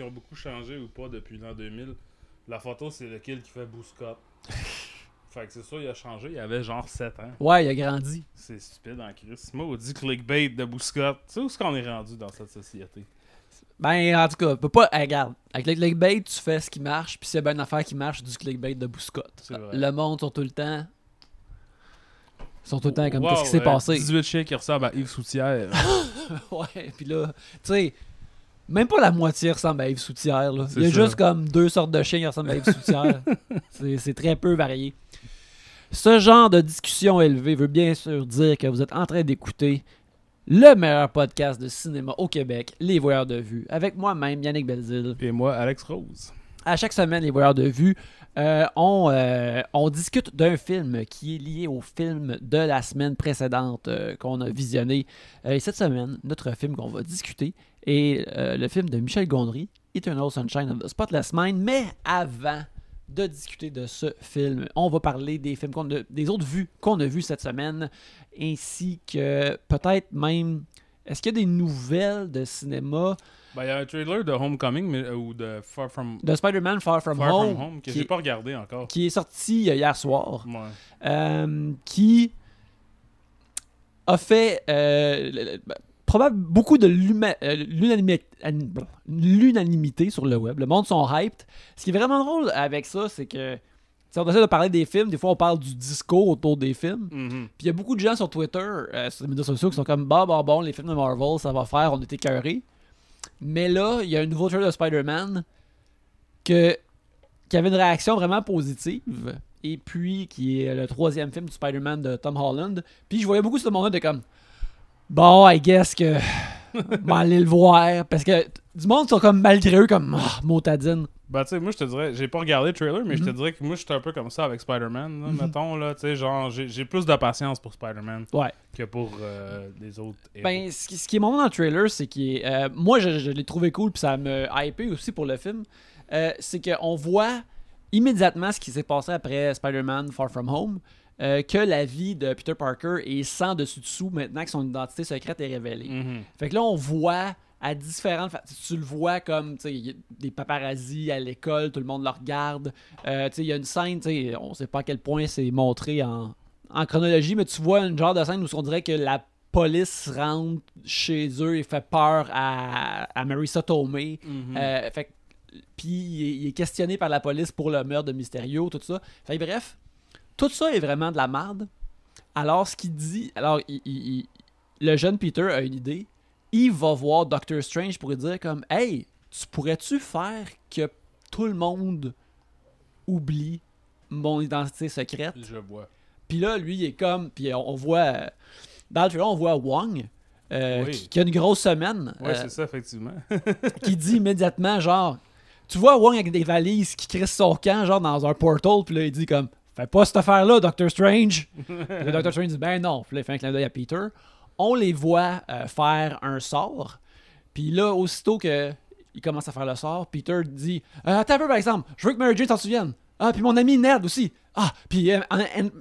qui ont beaucoup changé ou pas depuis l'an 2000, la photo, c'est le kill qui fait Bouscott. fait que c'est ça, il a changé. Il avait genre 7 ans. Ouais, il a grandi. C'est stupide en Chris. Maudit clickbait de Bouscott. Tu sais où est-ce qu'on est rendu dans cette société? Ben, en tout cas, peut pas. hey, regarde, avec le clickbait, tu fais ce qui marche, puis s'il y a bien une affaire qui marche, du clickbait de vrai. Le monde sont tout le temps. Ils sont tout le temps comme Wow, qu'est-ce qui s'est euh, passé. 18 chiens qui ressemblent à Yves Soutière. ouais, puis là, tu sais, même pas la moitié ressemble à Yves Soutière. Là. C'est Il y a ça. juste comme deux sortes de chiens qui ressemblent à Yves Soutière. C'est très peu varié. Ce genre de discussion élevée veut bien sûr dire que vous êtes en train d'écouter le meilleur podcast de cinéma au Québec, Les Voyeurs de Vue, avec moi-même, Yannick Belzile. Et moi, Alex Rose. À chaque semaine, les voyeurs de vue, euh, on, euh, on discute d'un film qui est lié au film de la semaine précédente euh, qu'on a visionné. Et cette semaine, notre film qu'on va discuter est euh, le film de Michel Gondry, Eternal Sunshine of the Spotless Mind. Mais avant de discuter de ce film, on va parler des films qu'on a- des autres vues qu'on a vues cette semaine, ainsi que peut-être même. Est-ce qu'il y a des nouvelles de cinéma? Ben, il y a un trailer de Homecoming mais, euh, ou de Far From, de Spider-Man Far From Far Home, From Home que j'ai pas regardé encore. qui est sorti euh, hier soir, Ouais. euh, qui a fait euh, probable beaucoup de euh, l'unanimi- an- l'unanimité sur le web. Le monde sont hyped. Ce qui est vraiment drôle avec ça, c'est que si on essaie de parler des films, des fois on parle du discours autour des films. Mhm. Puis il y a beaucoup de gens sur Twitter, euh, sur les médias sociaux, qui sont comme bah, bah, bon, les films de Marvel, ça va faire, on était écœurés. Mais là, il y a un nouveau trailer de Spider-Man que, qui avait une réaction vraiment positive. Et puis, qui est le troisième film du Spider-Man de Tom Holland. Puis je voyais beaucoup ce moment de comme Bon, I guess que. On va aller le voir. Parce que du monde sont comme malgré eux, comme ah, motadine. Ben, tu sais, moi, je te dirais, j'ai pas regardé le trailer, mais je te Mhm. dirais que moi, j'étais un peu comme ça avec Spider-Man, là, Mhm. mettons, là, tu sais, genre, j'ai plus de patience pour Spider-Man Ouais. que pour euh, les autres héros. Ben, ce qui, ce qui est bon dans le trailer, c'est que moi, je, je l'ai trouvé cool, puis ça me hypé aussi pour le film. Euh, c'est qu'on voit immédiatement ce qui s'est passé après Spider-Man Far From Home, euh, que la vie de Peter Parker est sans dessus-dessous maintenant que son identité secrète est révélée. Mhm. Fait que là, on voit à différentes Tu le vois comme, des paparazzis à l'école, tout le monde le regarde. Euh, tu sais, il y a une scène, tu sais, on sait pas à quel point c'est montré en, en chronologie, mais tu vois une genre de scène où on dirait que la police rentre chez eux et fait peur à, à Marissa Tomei. Mhm. Euh, fait que- puis il est, questionné par la police pour le meurtre de Mysterio, tout ça. Fait bref, tout ça est vraiment de la merde. Alors, ce qu'il dit, alors, il- il- il- le jeune Peter a une idée. Il va voir Doctor Strange pour lui dire comme, hey, tu pourrais-tu faire que tout le monde oublie mon identité secrète? Je vois. Puis là, lui, il est comme, puis on, on voit, dans le trailer, on voit Wong. euh, Oui. qui, qui a une grosse semaine. Ouais, euh, c'est ça, effectivement. qui dit immédiatement genre tu vois Wong avec des valises qui crissent son camp genre dans un portal puis là il dit comme fais pas cette affaire là Doctor Strange. Le Doctor Strange dit ben non. Puis là il fait un clin d'œil à Peter. On les voit euh, faire un sort. Puis là aussitôt que il commence à faire le sort Peter dit euh, attends un peu par exemple. Je veux que Mary Jane s'en souvienne. Ah puis mon ami Ned aussi. Ah puis euh,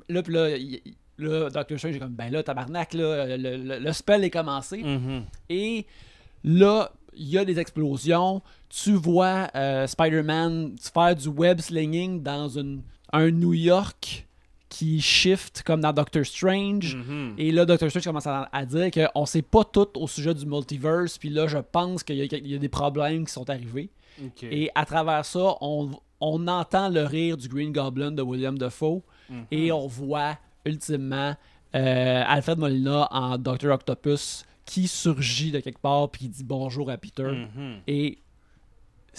là, puis là, il- là, Doctor Strange est comme ben là tabarnak là le, le- le spell est commencé. Mhm. et là, il y a des explosions. Tu vois euh, Spider-Man faire du web slinging dans une, un New York qui shift comme dans Doctor Strange. Mhm. Et là, Doctor Strange commence à, à dire qu'on sait pas tout au sujet du multiverse. Puis là, je pense qu'il y, a- il y a des problèmes qui sont arrivés. Et à travers ça, on, on entend le rire du Green Goblin de William Dafoe. Mhm. Et on voit ultimement euh, Alfred Molina en Doctor Octopus qui surgit de quelque part puis qui dit bonjour à Peter. Mhm. Et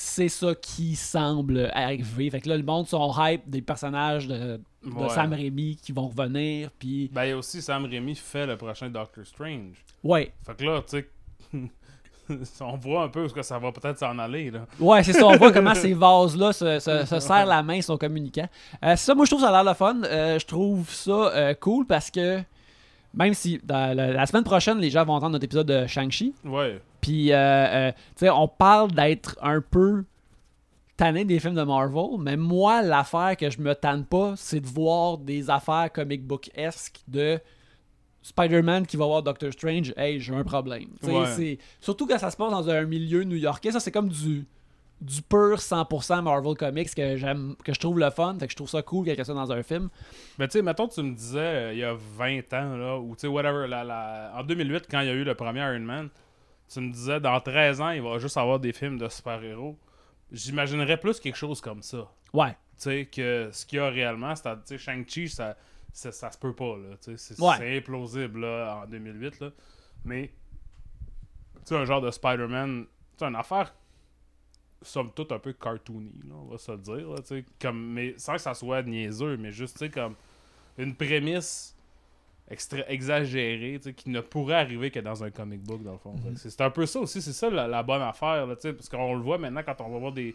c'est ça qui semble arriver. Fait que là, le monde sont hype des personnages de, de Ouais. Sam Raimi qui vont revenir. Puis, Ben, il y a aussi Sam Raimi fait le prochain Doctor Strange. ouais, Fait que là, tu sais, on voit un peu où est-ce que ça va peut-être s'en aller, là. ouais, c'est ça. On voit comment ces vases-là se, se- se serrent la main, sont communicants. Euh, ça, moi, je trouve ça a l'air le fun. Euh, je trouve ça euh, cool parce que même si la semaine prochaine, les gens vont entendre notre épisode de Shang-Chi, Ouais. Puis, euh, euh, tu sais, on parle d'être un peu tanné des films de Marvel, mais moi, l'affaire que je me tanne pas, c'est de voir des affaires comic book-esque de Spider-Man qui va voir Doctor Strange, hey, j'ai un problème. Tu sais, Ouais. Surtout quand ça se passe dans un milieu new-yorkais, ça c'est comme du du pur 100% Marvel Comics que j'aime que je trouve le fun, fait que je trouve ça cool qu'il y ait ça dans un film. Mais tu sais, mettons, tu me disais euh, il y a 20 ans, là, ou tu sais, whatever, la- la- en 2008, quand il y a eu le premier Iron Man, tu me disais dans 13 ans, il va juste avoir des films de super-héros. J'imaginerais plus quelque chose comme ça. Ouais. Tu sais, que ce qu'il y a réellement, c'est, tu sais, Shang-Chi, ça, ça, ça se peut pas, là. C'est, Ouais. c'est implausible, là, en 2008, là. Mais, tu sais, un genre de Spider-Man, tu sais, une affaire, somme toute, un peu cartoony, là, on va se le dire, là, tu sais. Comme, mais sans que ça soit niaiseux, mais juste, tu sais, comme une prémisse extra sais, qui ne pourrait arriver que dans un comic book, dans le fond. Que C'est, un peu ça aussi, c'est ça la, la bonne affaire, là, tu sais, parce qu'on le voit maintenant quand on va voir des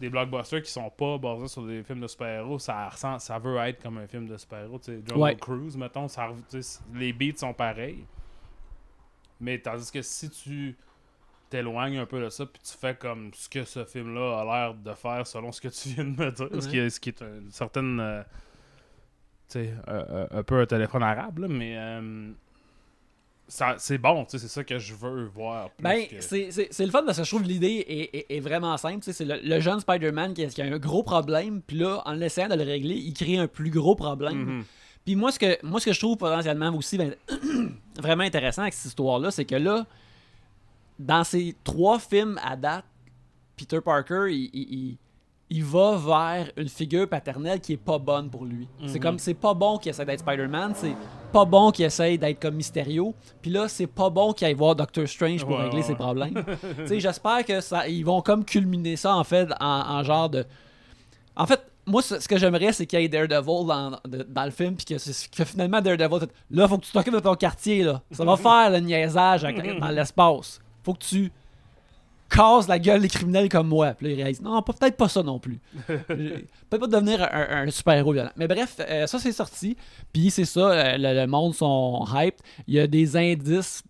des blockbusters qui sont pas basés sur des films de super-héros, ça, ça veut être comme un film de super-héros. Tu sais, Jungle Ouais. Cruise, mettons, ça, les beats sont pareils. Mais tandis que si tu t'éloignes un peu de ça, puis tu fais comme ce que ce film-là a l'air de faire selon ce que tu viens de me dire, ce, qui est, ce qui est une certaine. euh, euh, un peu un téléphone arabe, là, mais. euh, c'est bon, tu sais, c'est ça que je veux voir. Ben, que- c'est le fun parce que je trouve que l'idée est, est- est vraiment simple. C'est le, le jeune Spider-Man qui, a- qui a un gros problème, puis là, en essayant de le régler, il crée un plus gros problème. Mhm. Puis moi ce, que, moi, ce que je trouve potentiellement aussi ben, vraiment intéressant avec cette histoire-là, c'est que là, dans ces trois films à date, Peter Parker, il, il- il- va vers une figure paternelle qui est pas bonne pour lui. C'est Mhm. comme, c'est pas bon qu'il essaie d'être Spider-Man, c'est pas bon qu'il essaie d'être comme Mysterio, puis là, c'est pas bon qu'il aille voir Doctor Strange pour régler ses problèmes. tu sais, j'espère que ça, ils vont comme culminer ça, en fait, en, en genre de... En fait, moi, ce que j'aimerais, c'est qu'il y ait Daredevil dans, de- dans le film, puis que, que finalement, Daredevil, là, faut que tu t'occupes de ton quartier, là. Ça va faire le niaisage dans l'espace. Faut que tu casses la gueule des criminels comme moi. Puis là, il réalise, non, peut-être pas ça non plus. Peut-être pas devenir un, un super-héros violent. Mais bref, euh, ça, c'est sorti. Puis c'est ça, euh, le, le monde sont hype. Il y a des indices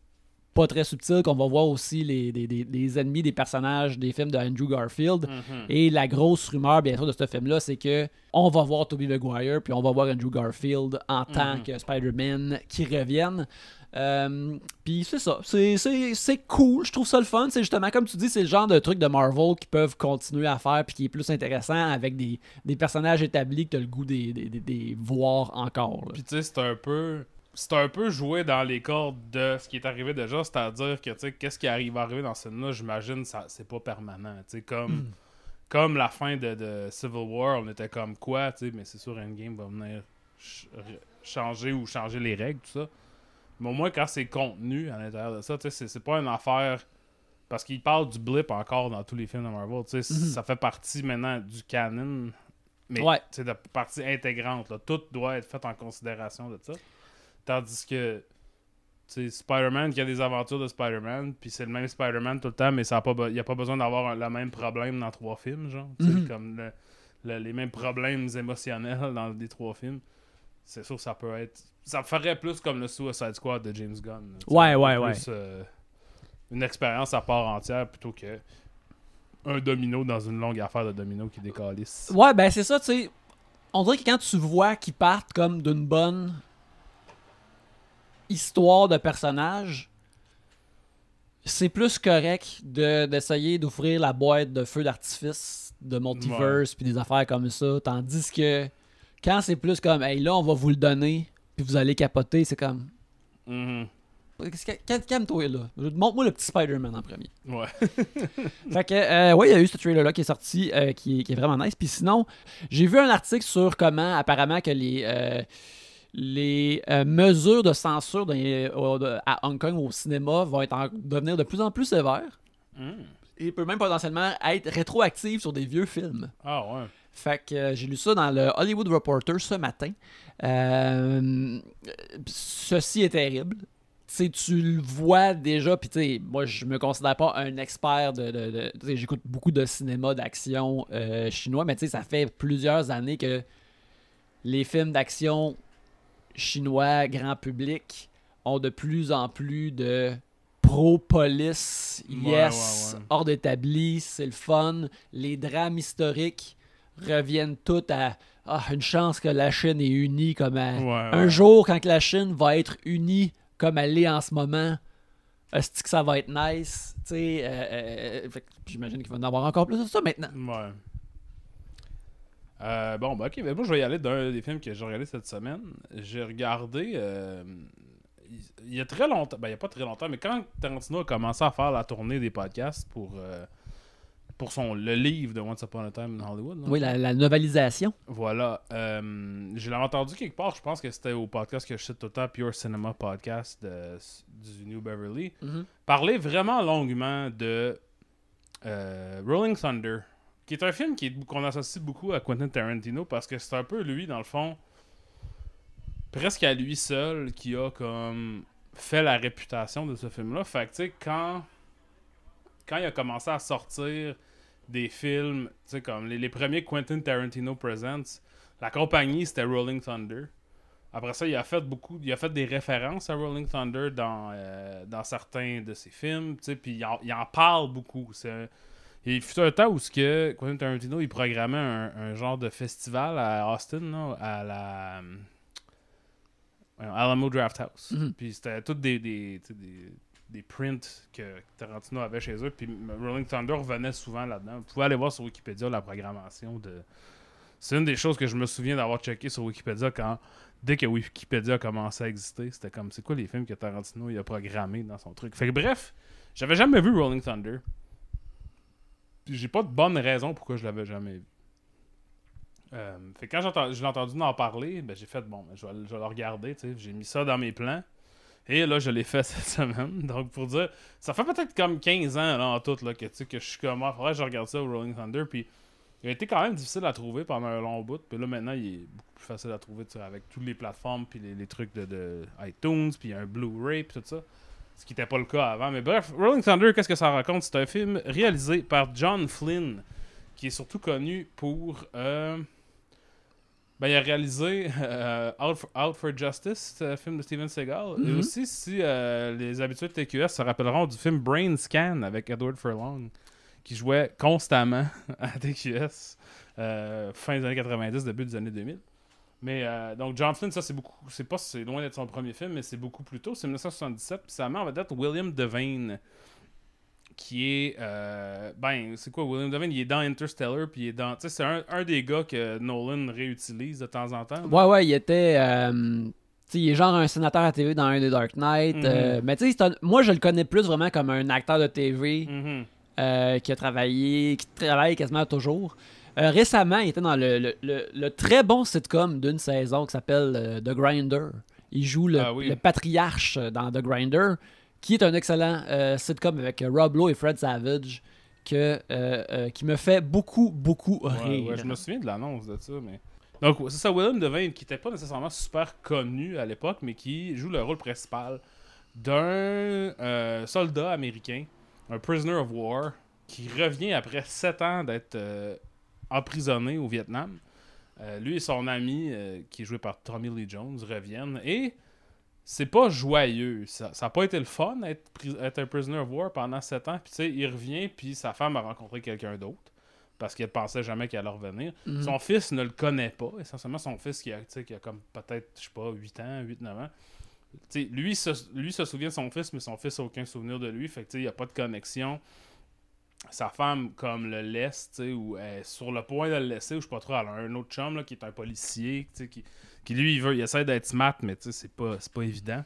pas très subtils qu'on va voir aussi les, des- des ennemis des personnages des films de Andrew Garfield. Mhm. Et la grosse rumeur, bien sûr, de ce film-là, c'est que on va voir Tobey Maguire, puis on va voir Andrew Garfield en tant Mhm. que Spider-Man qui reviennent. Euh, puis c'est ça, c'est, c'est, c'est cool, je trouve ça le fun. C'est justement, comme tu dis, c'est le genre de truc de Marvel qui peuvent continuer à faire, puis qui est plus intéressant avec des, des personnages établis que tu as le goût des, des, des- des voir encore. Puis tu sais, c'est un peu. C'est un peu joué dans les cordes de ce qui est arrivé déjà, c'est-à-dire que tu sais, qu'est-ce qui arrive à arriver dans ce film-là, j'imagine, c'est pas permanent. Tu sais, comme, Hmm. comme la fin de, de Civil War, on était comme quoi, tu sais, mais c'est sûr, Endgame va venir ch- changer ou changer les règles, tout ça. Mais au moins, quand c'est contenu à l'intérieur de ça, tu sais, c'est- pas une affaire. Parce qu'il parle du blip encore dans tous les films de Marvel, tu sais, Mhm. ça fait partie maintenant du canon. Mais Ouais. c'est de partie intégrante. Là. Tout doit être fait en considération de ça. Tandis que Spider-Man qui a des aventures de Spider-Man, puis c'est le même Spider-Man tout le temps, mais ça a pas be- il n'y a pas besoin d'avoir le même problème dans trois films, genre. Mhm. Comme le- le- les mêmes problèmes émotionnels dans les trois films. C'est sûr que ça peut être. Ça ferait plus comme le Suicide Squad de James Gunn. là, Ouais, ouais, ouais. plus, euh, une expérience à part entière plutôt que un domino dans une longue affaire de domino qui décalisse. Ouais, ben c'est ça, tu sais. On dirait que quand tu vois qu'ils partent comme d'une bonne histoire de personnage, c'est plus correct de- d'essayer d'ouvrir la boîte de feu d'artifice de multiverse puis des affaires comme ça. Tandis que quand c'est plus comme, hey là, on va vous le donner, puis vous allez capoter, c'est comme. Qu'est-ce que- calme- Calme-toi là. Montre-moi le petit Spider-Man en premier. Ouais. Fait que, euh, ouais, il y a eu ce trailer-là qui est sorti, euh, qui, est, qui est vraiment nice. Puis sinon, j'ai vu un article sur comment, apparemment, que les, euh, les euh, mesures de censure de- à Hong Kong au cinéma vont être en- devenir de plus en plus sévères. Mhm. Et peut même potentiellement être rétroactives sur des vieux films. Ah ouais. Fait que euh, j'ai lu ça dans le Hollywood Reporter ce matin. Euh, ceci est terrible. Tu le vois déjà, puis tu sais, moi je me considère pas un expert de. J'écoute beaucoup de cinéma d'action euh, chinois, mais tu sais, ça fait plusieurs années que les films d'action chinois, grand public, ont de plus en plus de pro-police, Ouais, yes, ouais, ouais. hors d'établi, c'est le fun. Les drames historiques reviennent tous à ah, une chance que la Chine est unie comme Ouais, un jour quand la Chine va être unie comme elle l'est en ce moment. Est-ce que ça va être nice? Tu sais, euh, euh, j'imagine qu'il va en avoir encore plus de ça maintenant. Ouais. Euh, bon, bah ok, ben moi je vais y aller d'un des films que j'ai regardé cette semaine. J'ai regardé. il- il y a très longtemps, ben il y a pas très longtemps, mais quand Tarantino a commencé à faire la tournée des podcasts pour, euh, pour son, le livre de Once Upon a Time in Hollywood, là, Oui, la, la novalisation. voilà. euh, je l'ai entendu quelque part, je pense que c'était au podcast que je cite tout le temps, Pure Cinema Podcast de- du New Beverly. Parler vraiment longuement de euh, Rolling Thunder, qui est un film qui est- qu'on associe beaucoup à Quentin Tarantino parce que c'est un peu lui, dans le fond, presque à lui seul, qui a comme fait la réputation de ce film-là. Fait que, tu sais, quand, quand il a commencé à sortir des films, tu sais, comme les, les premiers Quentin Tarantino Presents, la compagnie, c'était Rolling Thunder. Après ça, il a fait beaucoup, il a fait des références à Rolling Thunder dans, euh, dans certains de ses films, tu sais, puis il en, il en parle beaucoup. C'est il fut un temps où ce que Quentin Tarantino il programmait un, un genre de festival à Austin, là, à la euh, Alamo Draft House. Mhm. Puis c'était tous des, des, des, des prints que Tarantino avait chez eux. Puis Rolling Thunder revenait souvent là-dedans. Vous pouvez aller voir sur Wikipédia la programmation de. C'est une des choses que je me souviens d'avoir checké sur Wikipédia quand dès que Wikipédia a commencé à exister, c'était comme c'est quoi les films que Tarantino il a programmé dans son truc? Fait que bref, j'avais jamais vu Rolling Thunder. J'ai pas de bonne raison pourquoi je l'avais jamais vu. Euh, fait que quand j'ai entendu- je l'ai entendu en parler, ben j'ai fait bon, ben, je, vais, je vais le regarder. J'ai mis ça dans mes plans. Et là, je l'ai fait cette semaine. Donc pour dire, ça fait peut-être comme 15 ans là, en tout là, que, que je suis comme, ah, faudrait je regarde ça au Rolling Thunder. Puis il a été quand même difficile à trouver pendant un long bout. Puis là, maintenant, il est beaucoup plus facile à trouver avec toutes les plateformes, puis les, trucs de, de iTunes, puis un Blu-ray, puis tout ça. Ce qui n'était pas le cas avant. Mais bref, Rolling Thunder, qu'est-ce que ça raconte? C'est un film réalisé par John Flynn, qui est surtout connu pour. euh, ben, il a réalisé euh, Out, for, Out for Justice, un film de Steven Seagal. Et Mhm. aussi, si euh, les habitués de TQS se rappelleront du film Brain Scan avec Edward Furlong, qui jouait constamment à TQS euh, fin des années 90, début des années 2000. Mais donc John Flynn, ça c'est beaucoup, c'est pas, c'est loin d'être son premier film, mais c'est beaucoup plus tôt, c'est 1977, puis ça met en vedette William Devane, qui est, euh, ben c'est quoi William Devane, il est dans Interstellar, puis il est dans, tu sais c'est un, un des gars que Nolan réutilise de temps en temps. Ouais, ouais, il était. euh, tu sais, il est genre un sénateur à TV dans un des Dark Knight. Mhm. euh, mais tu sais, moi, je le connais plus vraiment comme un acteur de TV Mhm. qui a travaillé, qui travaille quasiment toujours. Récemment, il était dans le, le- le- le très bon sitcom d'une saison qui s'appelle The Grinder. Il joue le, Ah oui. le patriarche dans The Grinder, qui est un excellent euh, sitcom avec euh, Rob Lowe et Fred Savage, que, euh, qui me fait beaucoup, beaucoup rire. ouais, je me souviens de l'annonce de ça, mais. Donc, c'est ça, William Devane, qui était pas nécessairement super connu à l'époque, mais qui joue le rôle principal d'un soldat américain, un prisoner of war, qui revient après sept ans d'être emprisonné au Vietnam. Euh, lui et son ami, euh, qui est joué par Tommy Lee Jones, reviennent et c'est pas joyeux. Ça n'a pas été le fun d'être pri- être un prisoner of war pendant sept ans. Puis tu sais, il revient, puis sa femme a rencontré quelqu'un d'autre parce qu'elle pensait jamais qu'elle allait revenir. Mhm. Son fils ne le connaît pas. Essentiellement, son fils qui a, tu sais, qui a comme peut-être, je sais pas, 8 ans, 8-9 ans. Tu sais, lui, se, lui se souvient de son fils, mais son fils n'a aucun souvenir de lui. Fait que il n'y a pas de connexion. Sa femme, comme le laisse, tu sais, ou elle est sur le point de le laisser, ou je sais pas trop, elle a un autre chum là, qui est un policier, tu sais, qui, qui lui, il veut, il essaie d'être smart, mais tu sais, c'est pas, pas évident.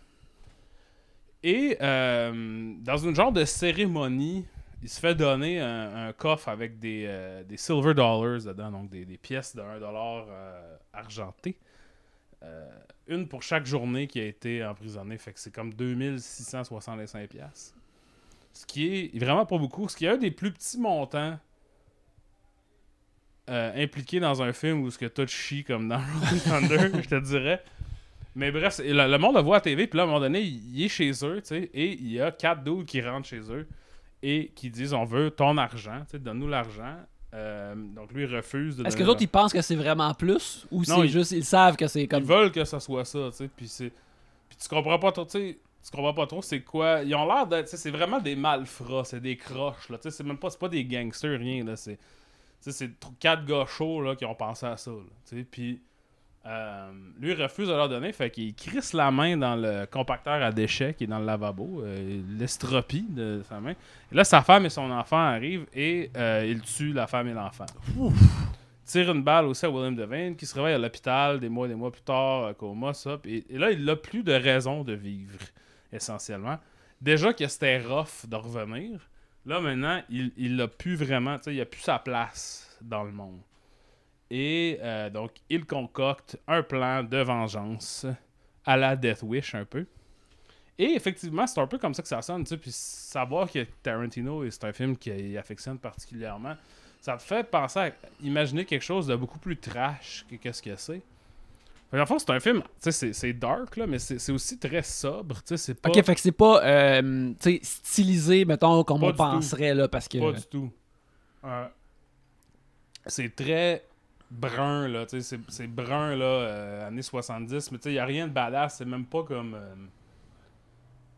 Et euh, dans une genre de cérémonie, il se fait donner un, coffre avec des, euh, des silver dollars dedans, donc des, des pièces de 1$ dollar euh, argentées. Une pour chaque journée qui a été emprisonné, fait que c'est comme 2665 pièces. Ce qui est vraiment pas beaucoup. Ce qui est un des plus petits montants euh, impliqués dans un film où ce que tout chie comme dans Rolling Thunder, je te dirais. Mais bref, le, le monde le voit à TV, puis là, à un moment donné, il, il est chez eux, tu sais, et il y a quatre dudes qui rentrent chez eux et qui disent on veut ton argent, tu sais, donne-nous l'argent. Euh, donc lui, il refuse de Est-ce que les autres, ils pensent que c'est vraiment plus ou c'est ils- juste, ils savent que c'est ils comme. veulent que ça soit ça, tu sais. Puis c'est. Puis tu comprends pas trop, tu sais. Tu comprends pas trop c'est quoi. Ils ont l'air d'être. tu sais, C'est vraiment des malfrats, c'est des croches, là. Tu sais, c'est même pas, c'est pas des gangsters, rien, là. C'est. C'est tr- quatre gars chauds là, qui ont pensé à ça. là, Puis euh, lui il refuse de leur donner, fait qu'il crisse la main dans le compacteur à déchets qui est dans le lavabo, euh, il l'estropie de sa main. Et là, sa femme et son enfant arrivent et euh, il tue la femme et l'enfant. Tire une balle aussi à William Devane qui se réveille à l'hôpital des mois et des mois plus tard, euh, coma, ça. puis- Et, là, il n'a plus de raison de vivre, essentiellement. Déjà que c'était rough de revenir, là maintenant, il il plus vraiment, tu il a plus sa place dans le monde. Et euh, donc, il concocte un plan de vengeance à la Death Wish un peu. Et effectivement, c'est un peu comme ça que ça sonne. Puis savoir que Tarantino, c'est un film qu'il affectionne particulièrement, ça te fait penser à imaginer quelque chose de beaucoup plus trash que qu'est-ce que c'est. Fait qu'en fond, c'est un film, tu sais, c'est- dark, là, mais c'est aussi très sobre, tu sais, c'est pas... Ok, fait que c'est pas euh, tu sais, stylisé, mettons, comme Pas on tout. penserait, là, parce que. Pas du tout. Euh, c'est très brun, là. tu sais, C'est brun, là, euh, années 70, mais tu sais, il n'y a rien de badass. C'est même pas comme. euh,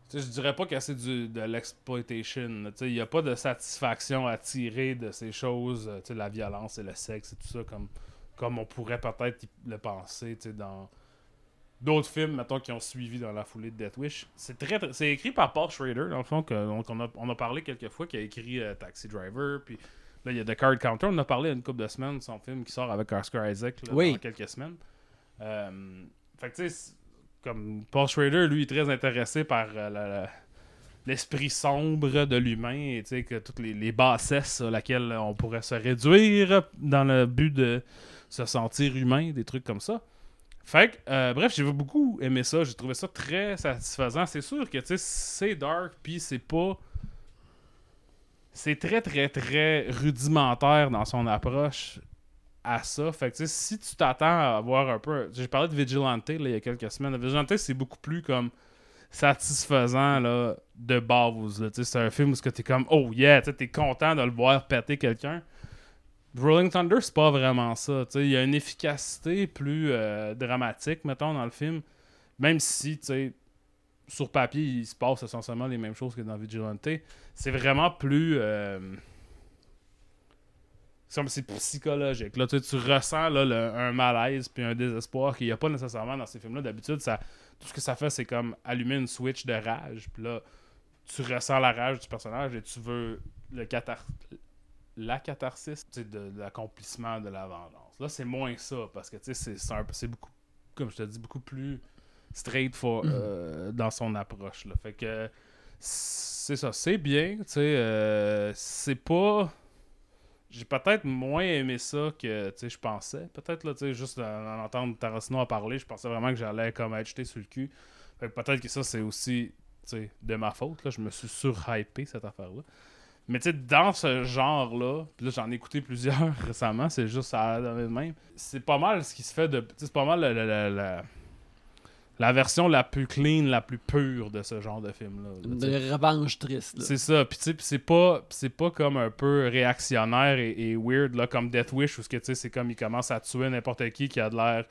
tu sais, je dirais pas que c'est de l'exploitation. tu sais, Il n'y a pas de satisfaction à tirer de ces choses, tu sais, la violence et le sexe et tout ça, comme, comme on pourrait peut-être le penser dans d'autres films, mettons, qui ont suivi dans la foulée de Death Wish. C'est très, très- c'est écrit par Paul Schrader, dans le fond, que, donc on, a, on a parlé quelques fois, qui a écrit euh, Taxi Driver, puis là, il y a The Card Counter, on a parlé il y a une couple de semaines, son film qui sort avec Oscar Isaac, là, Oui. dans quelques semaines. Euh, fait que, tu sais, comme Paul Schrader, lui, est très intéressé par euh, la- la- l'esprit sombre de l'humain, et tu sais, que toutes les, les bassesses à laquelle on pourrait se réduire dans le but de se sentir humain, des trucs comme ça. Fait que, euh, bref, j'ai beaucoup aimé ça. J'ai trouvé ça très satisfaisant. C'est sûr que, tu sais, c'est dark, puis c'est pas. C'est très, très, très rudimentaire dans son approche à ça. Fait que, tu sais, si tu t'attends à voir un peu. J'ai parlé de Vigilante, il y a quelques semaines. Vigilante, c'est beaucoup plus comme satisfaisant, là, de base. C'est un film où tu es comme, oh yeah, tu es content de le voir péter quelqu'un. Rolling Thunder, c'est pas vraiment ça. Il y a une efficacité plus euh, dramatique, mettons, dans le film. Même si, tu sais, sur papier, il se passe essentiellement les mêmes choses que dans Vigilante. C'est vraiment plus. euh, c'est psychologique. Là, tu, ressens là, un malaise puis un désespoir qu'il n'y a pas nécessairement dans ces films-là. D'habitude, ça, tout ce que ça fait, c'est comme allumer une switch de rage. Puis là, tu ressens la rage du personnage et tu veux le cathar la catharsis de, de l'accomplissement de la vengeance. Là, c'est moins ça parce que c'est beaucoup, comme je te dis, beaucoup plus straight for, euh, dans son approche. Là. Fait que c'est ça, c'est bien. euh, c'est pas. J'ai peut-être moins aimé ça que je pensais. Peut-être, là, juste en, en entendre Tarantino en parler, je pensais vraiment que j'allais comme être jeté sur le cul. Fait que peut-être que ça, c'est aussi de ma faute. Là. Je me suis surhypé cette affaire-là. Mais tu sais, dans ce genre-là, puis là, j'en ai écouté plusieurs récemment, c'est juste ça de même. C'est pas mal ce qui se fait de. C'est pas mal la, la- la- la- la version la plus clean, la plus pure de ce genre de film-là. là. De revanche triste. là. C'est ça. Puis tu sais, c'est pas, c'est pas comme un peu réactionnaire et, et weird là, comme Death Wish où c'est comme ils commencent à tuer n'importe qui qui a de l'air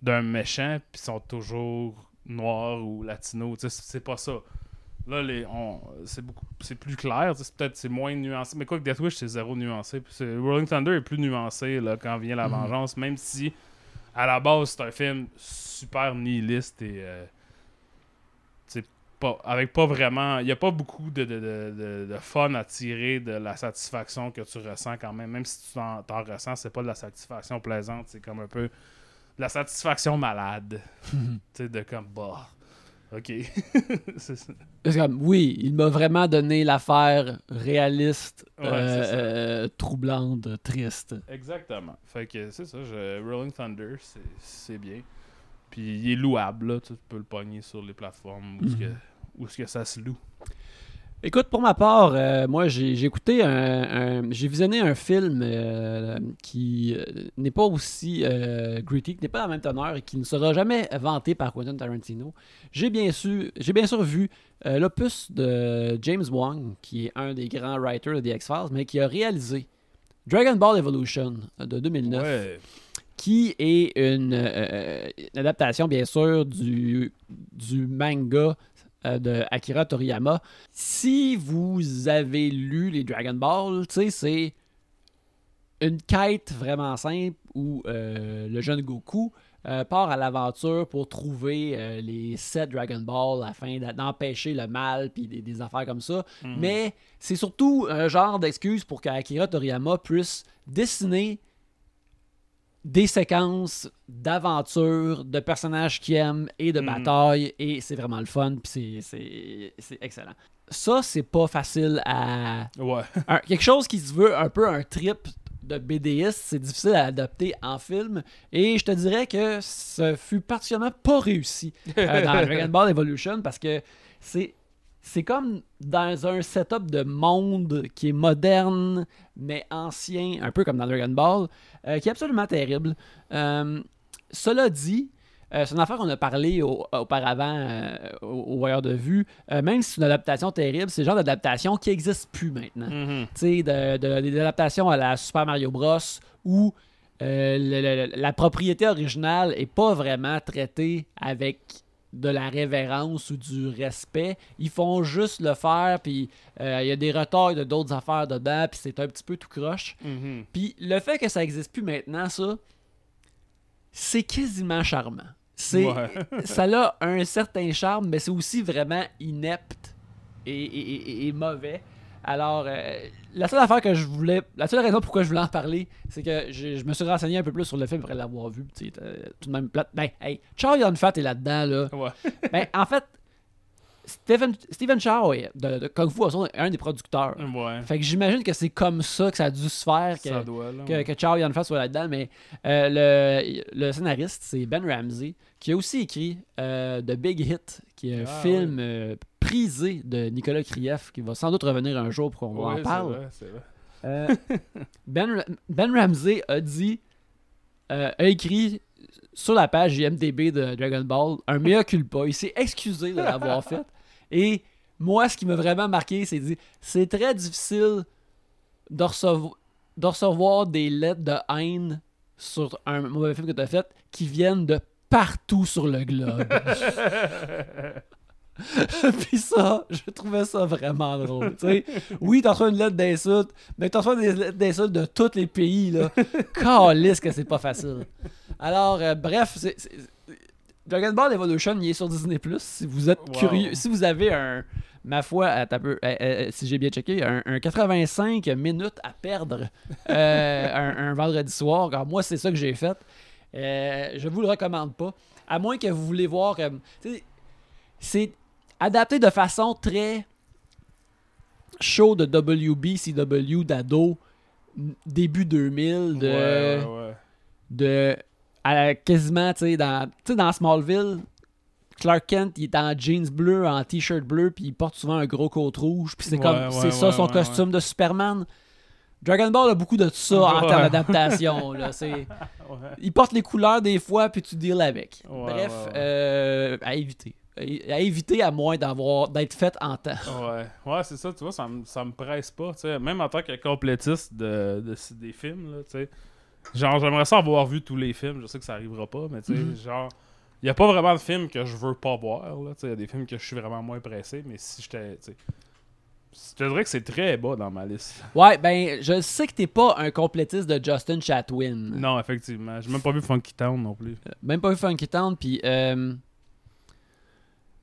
d'un méchant puis sont toujours noirs ou latinos. Tu sais, c'est c'est pas ça. Là, les, on, c'est beaucoup, c'est plus clair. C'est peut-être c'est moins nuancé. Mais quoi que Death Wish, c'est zéro nuancé. Puis c'est- Rolling Thunder est plus nuancé là, quand vient la Mhm. vengeance, même si à la base c'est un film super nihiliste et euh, pas, avec pas vraiment. Il n'y a pas beaucoup de, de, de, de- de fun à tirer de la satisfaction que tu ressens quand même. Même si tu t'en, t'en ressens, c'est pas de la satisfaction plaisante, c'est comme un peu de la satisfaction malade. tu sais, de comme bah. Ok. C'est comme, oui, il m'a vraiment donné l'affaire réaliste, Ouais, euh, euh, troublante, triste. Exactement. Fait que c'est ça, je- Rolling Thunder, c'est, bien. Puis il est louable, là. Tu peux le pogner sur les plateformes où, Mhm. que, où ce que ça se loue. Écoute, pour ma part, euh, moi, j'ai écouté un, un- J'ai visionné un film euh, qui euh, n'est pas aussi euh, gritty, qui n'est pas la même teneur et qui ne sera jamais vanté par Quentin Tarantino. J'ai bien, su, j'ai bien sûr vu l'opus de James Wong, qui est un des grands writers de The X-Files, mais qui a réalisé Dragon Ball Evolution de 2009 Ouais. qui est une, euh, une adaptation, bien sûr, du, du manga de Akira Toriyama. Si vous avez lu les Dragon Ball, tu sais, c'est une quête vraiment simple où euh, le jeune Goku euh, part à l'aventure pour trouver euh, les 7 Dragon Ball afin d'empêcher le mal puis des, des affaires comme ça. Mhm. Mais c'est surtout un genre d'excuse pour qu'Akira Toriyama puisse dessiner des séquences d'aventures, de personnages qu'il aime et de Mhm. batailles. Et c'est vraiment le fun, puis c'est- excellent. Ça, c'est pas facile à Ouais. un- quelque chose qui se veut un peu un trip de BDiste, c'est difficile à adapter en film. Et je te dirais que ce fut particulièrement pas réussi euh, dans Dragon Ball Evolution parce que c'est. C'est comme dans un setup de monde qui est moderne, mais ancien, un peu comme dans Dragon Ball, euh, qui est absolument terrible. Euh, cela dit, euh, c'est une affaire qu'on a parlé au- auparavant au, au Voyeur de Vue. Même si c'est une adaptation terrible, c'est le genre d'adaptation qui n'existe plus maintenant. Mhm. Tu sais, de, de- des adaptations à la Super Mario Bros. où le- le- la propriété originale est pas vraiment traitée avec de la révérence ou du respect. Ils font juste le faire, puis euh, il y a des retards de d'autres affaires dedans, puis c'est un petit peu tout croche. Mhm. Puis le fait que ça existe plus maintenant, ça, c'est quasiment charmant. C'est, Ouais. ça a un certain charme, mais c'est aussi vraiment inepte et, et- et- et mauvais. Alors, euh, la seule affaire que je voulais, la seule raison pourquoi je voulais en parler, c'est que je, je me suis renseigné un peu plus sur le film après l'avoir vu. Euh, tout de même plate. Ben, hey, Chow Yun-Fat est là-dedans, là. Ouais. Ben, en fait, Stephen, Stephen Chow est- de, de Kung Fu est un des producteurs. Ouais. Fait que j'imagine que c'est comme ça que ça a dû se faire. Que, Ça doit, là. que, que Chow Yun-Fat soit là-dedans, mais euh, le, le scénariste, c'est Ben Ramsey, qui a aussi écrit euh, The Big Hit, qui est un Ah, film euh, prisé de Nicolas Krief, qui va sans doute revenir un jour pour qu'on Ouais, en parle. vrai, c'est vrai. Euh, ben, ben Ramsey a dit, euh, a écrit sur la page IMDB de Dragon Ball un mea culpa. Il s'est excusé de l'avoir fait. Et moi, ce qui m'a vraiment marqué, c'est dit c'est très difficile de, recevo- de recevoir des lettres de haine sur un mauvais film que tu as fait qui viennent de partout sur le globe. Puis ça, je trouvais ça vraiment drôle. tu sais. Oui, t'en reçois une lettre d'insulte, mais t'en reçois des lettres d'insulte de tous les pays. là. Calisse que c'est pas facile. Alors, euh, bref, c'est, c'est- Dragon Ball Evolution, il est sur Disney+. Si vous êtes Wow. curieux, si vous avez un, ma foi, un peu, euh, euh, si j'ai bien checké, un, un 85 minutes à perdre euh, un, un vendredi soir, alors moi, c'est ça que j'ai fait. Euh, je vous le recommande pas. À moins que vous voulez voir... euh, c'est adapté de façon très show de WB, CW, d'ado, début 2000, de, Ouais, ouais, ouais. de à la- quasiment, tu sais, dans, dans Smallville, Clark Kent, il est en jeans bleu, en t-shirt bleu, puis il porte souvent un gros coat rouge, puis c'est comme, c'est ça son costume de Superman. Dragon Ball a beaucoup de ça en termes d'adaptation. Ouais. il porte les couleurs des fois, puis tu deals avec. Ouais, Bref, ouais, euh, à éviter. À éviter à moins d'avoir d'être fait en temps. Ouais, ouais c'est ça, tu vois, ça me, ça me presse pas, tu sais. Même en tant que complétiste de, de- des films, là, tu sais. Genre, j'aimerais ça avoir vu tous les films, je sais que ça arrivera pas, mais tu sais, Mhm. genre, il y a pas vraiment de films que je veux pas voir, là, tu sais. Il y a des films que je suis vraiment moins pressé, mais si j'étais, tu sais. Je te dirais que c'est très bas dans ma liste. Ouais, ben, je sais que t'es pas un complétiste de Justin Chatwin. Non, effectivement. J'ai même pas vu Funky Town non plus. Euh, Même pas vu Funky Town, puis euh,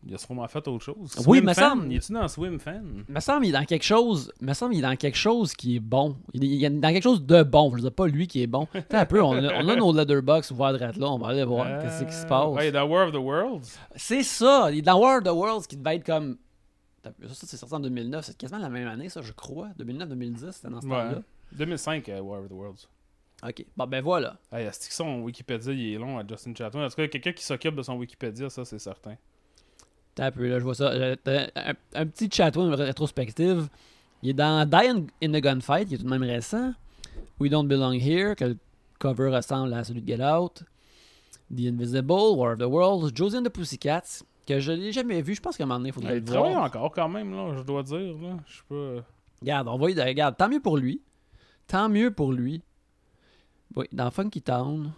Il a sûrement fait autre chose. Oui, me semble. Il est-tu dans Swim Fan? me semble il est dans quelque chose, me semble il est dans quelque chose qui est bon. Il est, il est dans quelque chose de bon. Je dire pas lui qui est bon. Attends un peu, on a, on a nos letterbox ouverts de là, on va aller voir qu'est-ce qui se passe. Euh, Ouais, dans War of the Worlds. C'est ça, il est dans War of the Worlds qui devait être comme ça, c'est sorti en 2009, c'est quasiment la même année ça, je crois. 2009-2010, c'était dans ce Ouais. temps-là. 2005, euh, War of the Worlds. OK. Bon ben voilà. Hey, est-ce que son Wikipédia il est long à Justin Chatwin? En tout cas, quelqu'un qui s'occupe de son Wikipédia, ça c'est certain. T'as un peu, là, je vois ça. Euh, Un, un petit Chatwin rétrospective. Il est dans Die in a Gunfight, qui est tout de même récent. We Don't Belong Here, que le cover ressemble à celui de Get Out. The Invisible, War of the Worlds, Josie and the Pussycats, que je l'ai jamais vu. Je pense qu'à un moment donné, il faudrait Il le travaille encore quand même, là, je dois dire. Là. Je pas. Regarde, on va y- regarde, tant mieux pour lui. Tant mieux pour lui. Oui, dans Funky Town,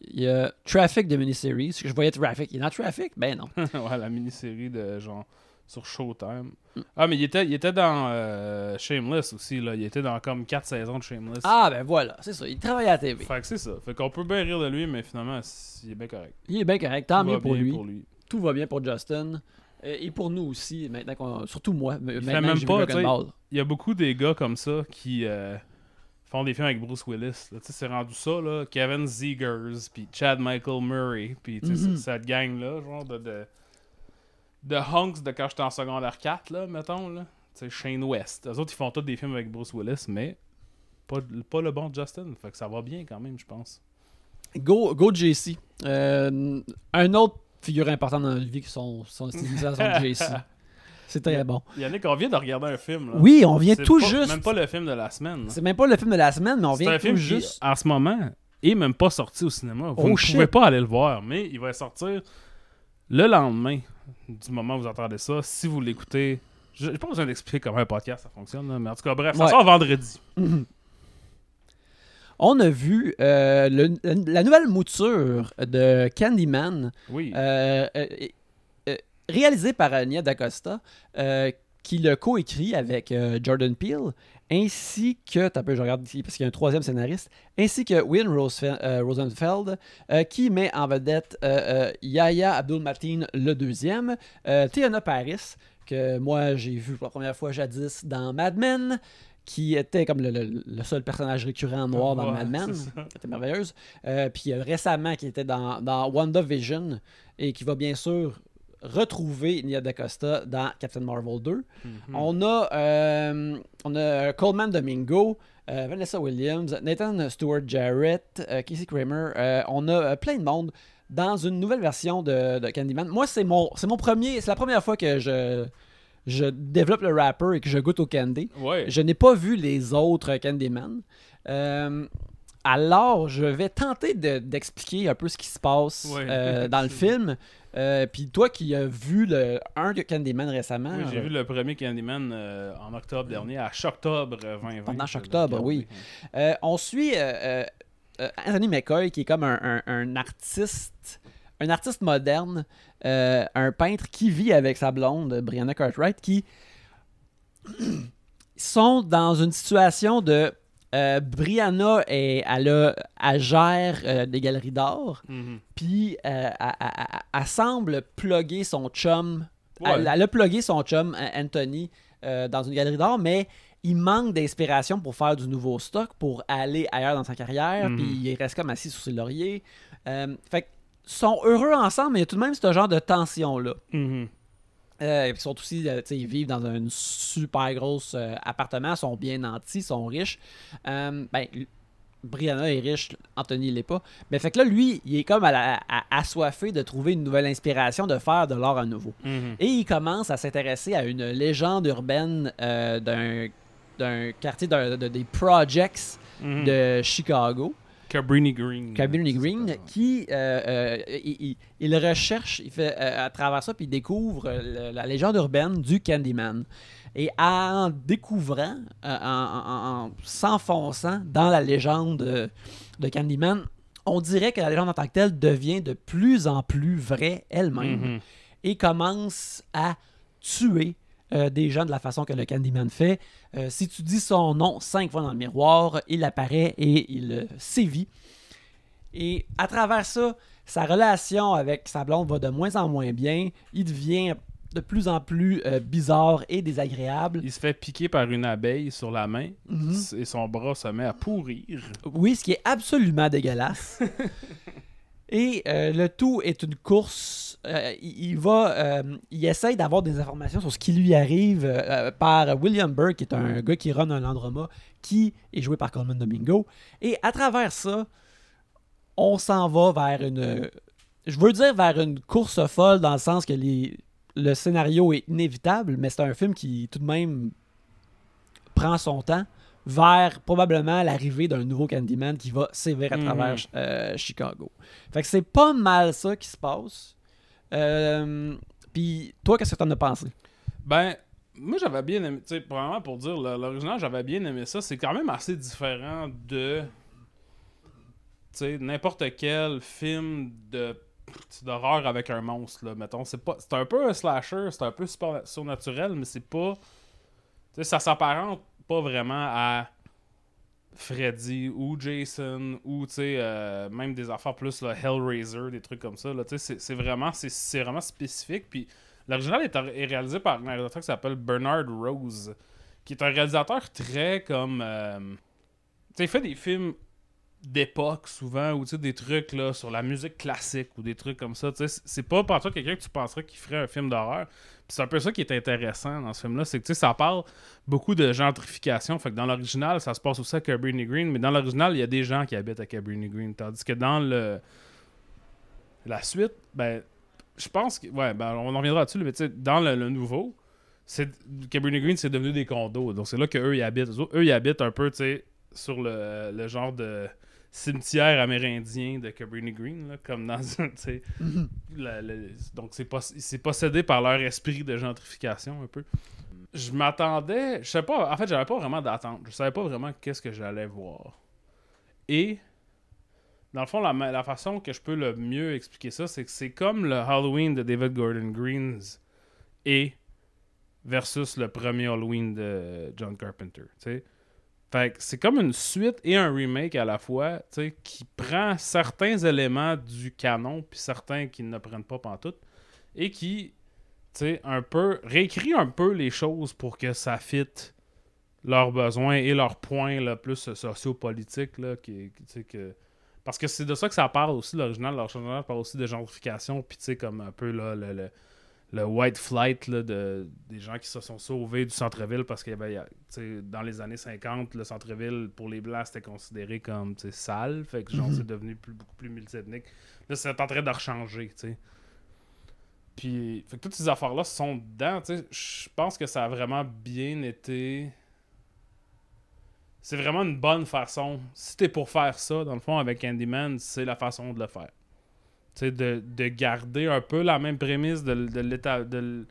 il y a Traffic de miniseries. Je voyais Traffic. Il est dans Traffic? Ben non. ouais, la mini-série de genre sur Showtime. Ah, mais il était, il était dans euh, Shameless aussi, là. Il était dans comme 4 saisons de Shameless. Ah, ben voilà, c'est ça. Il travaille à la TV. Fait que c'est ça. Fait qu'on peut bien rire de lui, mais finalement, il est bien correct. Il est bien correct. Tant mieux pour bien lui. pour lui. Tout va bien pour Justin. Euh, Et pour nous aussi, maintenant qu'on... surtout moi. fait Maintenant même que pas, Ball. Il y a beaucoup des gars comme ça qui euh, font des films avec Bruce Willis. Tu sais, c'est rendu ça, là. Kevin Zegers, puis Chad Michael Murray, puis c- cette gang-là, genre de, de, de hunks de quand j'étais en secondaire 4, là, mettons, là. Tu sais, Shane West. Eux autres, ils font tous des films avec Bruce Willis, mais pas, pas le bon Justin. Fait que ça va bien quand même, je pense. Go, go JC. Euh, un autre figure importante dans notre vie qui sont, sont de JC. C'est très bon. Yannick, on vient de regarder un film, là. Oui, on vient tout pas- juste. Même pas le film de la semaine. C'est même pas le film de la semaine, mais on C'est vient un tout film qui, juste. en ce moment, est même pas sorti au cinéma. Vous Oh, ne shit. pouvez pas aller le voir, mais il va sortir le lendemain du moment où vous entendez ça. Si vous l'écoutez, je n'ai pas besoin d'expliquer comment un podcast ça fonctionne, là, mais en tout cas, bref, ça Ouais. sort vendredi. On a vu euh, le- la, nouvelle mouture de Candyman, Oui. euh, euh, réalisée par Nia DaCosta, qui l'a coécrit avec Jordan Peele, ainsi que, t'as peu, je regarde ici parce qu'il y a un troisième scénariste, ainsi que Win euh, Rosenfeld, euh, qui met en vedette euh, euh, Yahya Abdul-Mateen le deuxième, Tiana Paris, que moi j'ai vu pour la première fois jadis dans Mad Men, qui était comme le, le- le seul personnage récurrent en noir dans Ouais, Mad Men, qui était merveilleuse. Puis récemment, qui était dans, dans WandaVision et qui va bien sûr retrouver Nia DaCosta dans Captain Marvel 2. Mhm. On a, euh, on a Coleman Domingo, euh, Vanessa Williams, Nathan Stewart Jarrett, euh, Casey Kramer. Euh, on a plein de monde dans une nouvelle version de, de Candyman. Moi, c'est mon, c'est mon premier, c'est la première fois que je, je développe le rapper et que je goûte au candy. Ouais. Je n'ai pas vu les autres Candyman. Alors, je vais tenter de- d'expliquer un peu ce qui se passe Ouais. euh, dans le film. Euh, Puis toi qui as vu le un de Candyman récemment, Oui, j'ai euh, vu le premier Candyman euh, en octobre dernier, à Shocktober 2020. Pendant l'ai oui. on suit Anthony McCoy qui est comme un, un- un artiste, un artiste moderne, un peintre qui vit avec sa blonde Brianna Cartwright, qui sont dans une situation de euh, Brianna est, elle, a- elle gère euh, des galeries d'art, Mhm. puis euh, elle, elle- elle- elle semble plugger son chum. Ouais. Elle, a plugué son chum, Anthony, dans une galerie d'art, mais il manque d'inspiration pour faire du nouveau stock, pour aller ailleurs dans sa carrière, Mhm. puis il reste comme assis sur ses lauriers. Fait que sont heureux ensemble, mais il y a tout de même ce genre de tension-là. Mhm. Euh, ils sont aussi, euh, ils vivent dans un super gros euh, appartement, sont bien nantis, sont riches. Euh, ben, Brianna est riche, Anthony l'est pas. Mais fait que là, lui, il est comme à la- à- assoiffé de trouver une nouvelle inspiration, de faire de l'art à nouveau. Mhm. Et il commence à s'intéresser à une légende urbaine euh, d'un quartier de, des projects Mhm. de Chicago. Cabrini Green. Cabrini Green, qui euh, euh, il, recherche, il fait euh, à travers ça, puis il découvre le- la légende urbaine du Candyman. Et en découvrant, en, en- en s'enfonçant dans la légende de Candyman, on dirait que la légende en tant que telle devient de plus en plus vraie elle-même Mhm. et commence à tuer euh, des gens de la façon que le Candyman fait. Euh, si tu dis son nom cinq fois dans le miroir, il apparaît et il euh, sévit. Et à travers ça, sa relation avec sa blonde va de moins en moins bien. Il devient de plus en plus euh, bizarre et désagréable. Il se fait piquer par une abeille sur la main Mhm. et son bras se met à pourrir. Oui, ce qui est absolument dégueulasse. Et euh, le tout est une course. Euh, il, va, euh, il essaye d'avoir des informations sur ce qui lui arrive euh, par William Burke, qui est un gars qui run un Landroma, qui est joué par Coleman Domingo. Et à travers ça, on s'en va vers une. Je veux dire vers une course folle dans le sens que les, le scénario est inévitable, mais c'est un film qui tout de même prend son temps vers probablement l'arrivée d'un nouveau Candyman qui va sévir à Mhm. travers euh, Chicago. Fait que c'est pas mal ça qui se passe. Euh, Puis toi, qu'est-ce que t'en as pensé? Ben, moi j'avais bien aimé, tu sais, probablement pour dire l'original, j'avais bien aimé ça. C'est quand même assez différent de, tu sais, n'importe quel film de d'horreur avec un monstre, là, mettons. C'est un peu un slasher, c'est un peu surnaturel, mais c'est pas... Tu sais, ça s'apparente pas vraiment à Freddy ou Jason ou, euh, même des affaires plus, là, Hellraiser, des trucs comme ça, c'est- vraiment, vraiment spécifique, puis l'original est, est réalisé par un réalisateur qui s'appelle Bernard Rose, qui est un réalisateur très comme... euh, tu il fait des films d'époque souvent ou des trucs là sur la musique classique ou des trucs comme ça c'est- pas par toi quelqu'un que tu penserais qui ferait un film d'horreur. C'est un peu ça qui est intéressant dans ce film là c'est que tu sais ça parle beaucoup de gentrification. Fait que dans l'original ça se passe aussi à Cabrini Green mais dans l'original il y a des gens qui habitent à Cabrini Green. Tandis que dans le la suite ben je pense que ouais ben on en reviendra là-dessus mais tu sais dans le, nouveau c'est Cabrini Green c'est devenu des condos. Donc c'est là que eux ils habitent. Eux, eux, ils habitent un peu tu sais sur le, le genre de cimetière amérindien de Cabrini Green, là, comme dans un, la- donc c'est pas c'est possédé par leur esprit de gentrification un peu. Je m'attendais, je sais pas, en fait j'avais pas vraiment d'attente, je savais pas vraiment qu'est-ce que j'allais voir. Et dans le fond la, la façon que je peux le mieux expliquer ça, c'est que c'est comme le Halloween de David Gordon Greens et versus le premier Halloween de John Carpenter, tu sais. Fait que c'est comme une suite et un remake à la fois, tu sais, qui prend certains éléments du canon, puis certains qui ne prennent pas pantoute, et qui, tu sais, un peu, réécrit un peu les choses pour que ça fitte leurs besoins et leurs points, là, plus sociopolitiques, là, qui, qui, tu sais, que... Parce que c'est de ça que ça parle aussi, l'original. L'original parle aussi de gentrification, puis tu sais, comme un peu, là, le le white flight là, de, des gens qui se sont sauvés du centre-ville parce que dans les années 50, le centre-ville pour les blancs c'était considéré comme sale. Fait que genre Mhm. c'est devenu plus, beaucoup plus multiethnique. Là, c'est en train de rechanger, tu sais. Puis, fait que toutes ces affaires-là sont dedans. Je pense que ça a vraiment bien été. C'est vraiment une bonne façon. Si t'es pour faire ça, dans le fond, avec Candyman, c'est la façon de le faire. De, de garder un peu la même prémisse de, de l'état. De,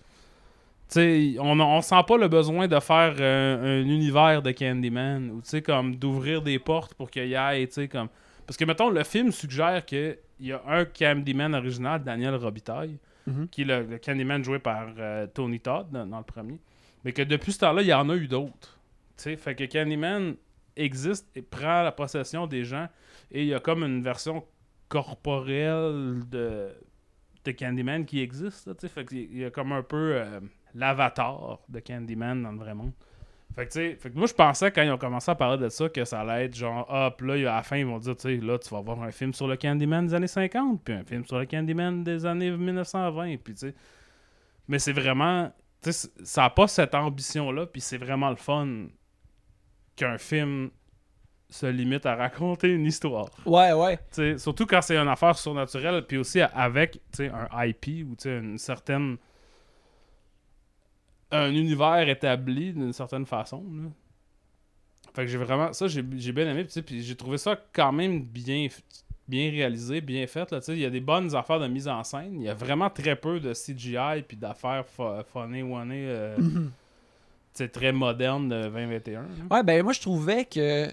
on, on sent pas le besoin de faire euh, un univers de Candyman ou comme d'ouvrir des portes pour qu'il y ait, comme. Parce que, mettons, le film suggère qu'il y a un Candyman original, Daniel Robitaille, Mhm. qui est le, le Candyman joué par euh, Tony Todd dans, dans le premier. Mais que depuis ce temps-là, il y en a eu d'autres. Fait que Candyman existe et prend la possession des gens et il y a comme une version corporelle de, Candyman qui existe. fait il y a comme un peu euh, l'avatar de Candyman dans le vrai monde. Fait que, fait que moi, je pensais quand ils ont commencé à parler de ça que ça allait être genre, hop, là, à la fin, ils vont dire, tu sais, là, tu vas voir un film sur le Candyman des années 50, puis un film sur le Candyman des années 1920, puis tu. Mais c'est vraiment, tu sais, ça n'a pas cette ambition-là, puis c'est vraiment le fun qu'un film se limite à raconter une histoire. Ouais, ouais. Surtout quand c'est une affaire surnaturelle, puis aussi avec un IP ou une certaine. un univers établi d'une certaine façon. là. Fait que j'ai vraiment. Ça, j'ai j'ai bien aimé, puis j'ai trouvé ça quand même bien, bien réalisé, bien fait. Il y a des bonnes affaires de mise en scène. Il y a vraiment très peu de CGI puis d'affaires fu- funny, one euh, sais, très modernes de 2021. là. Ouais, ben moi je trouvais que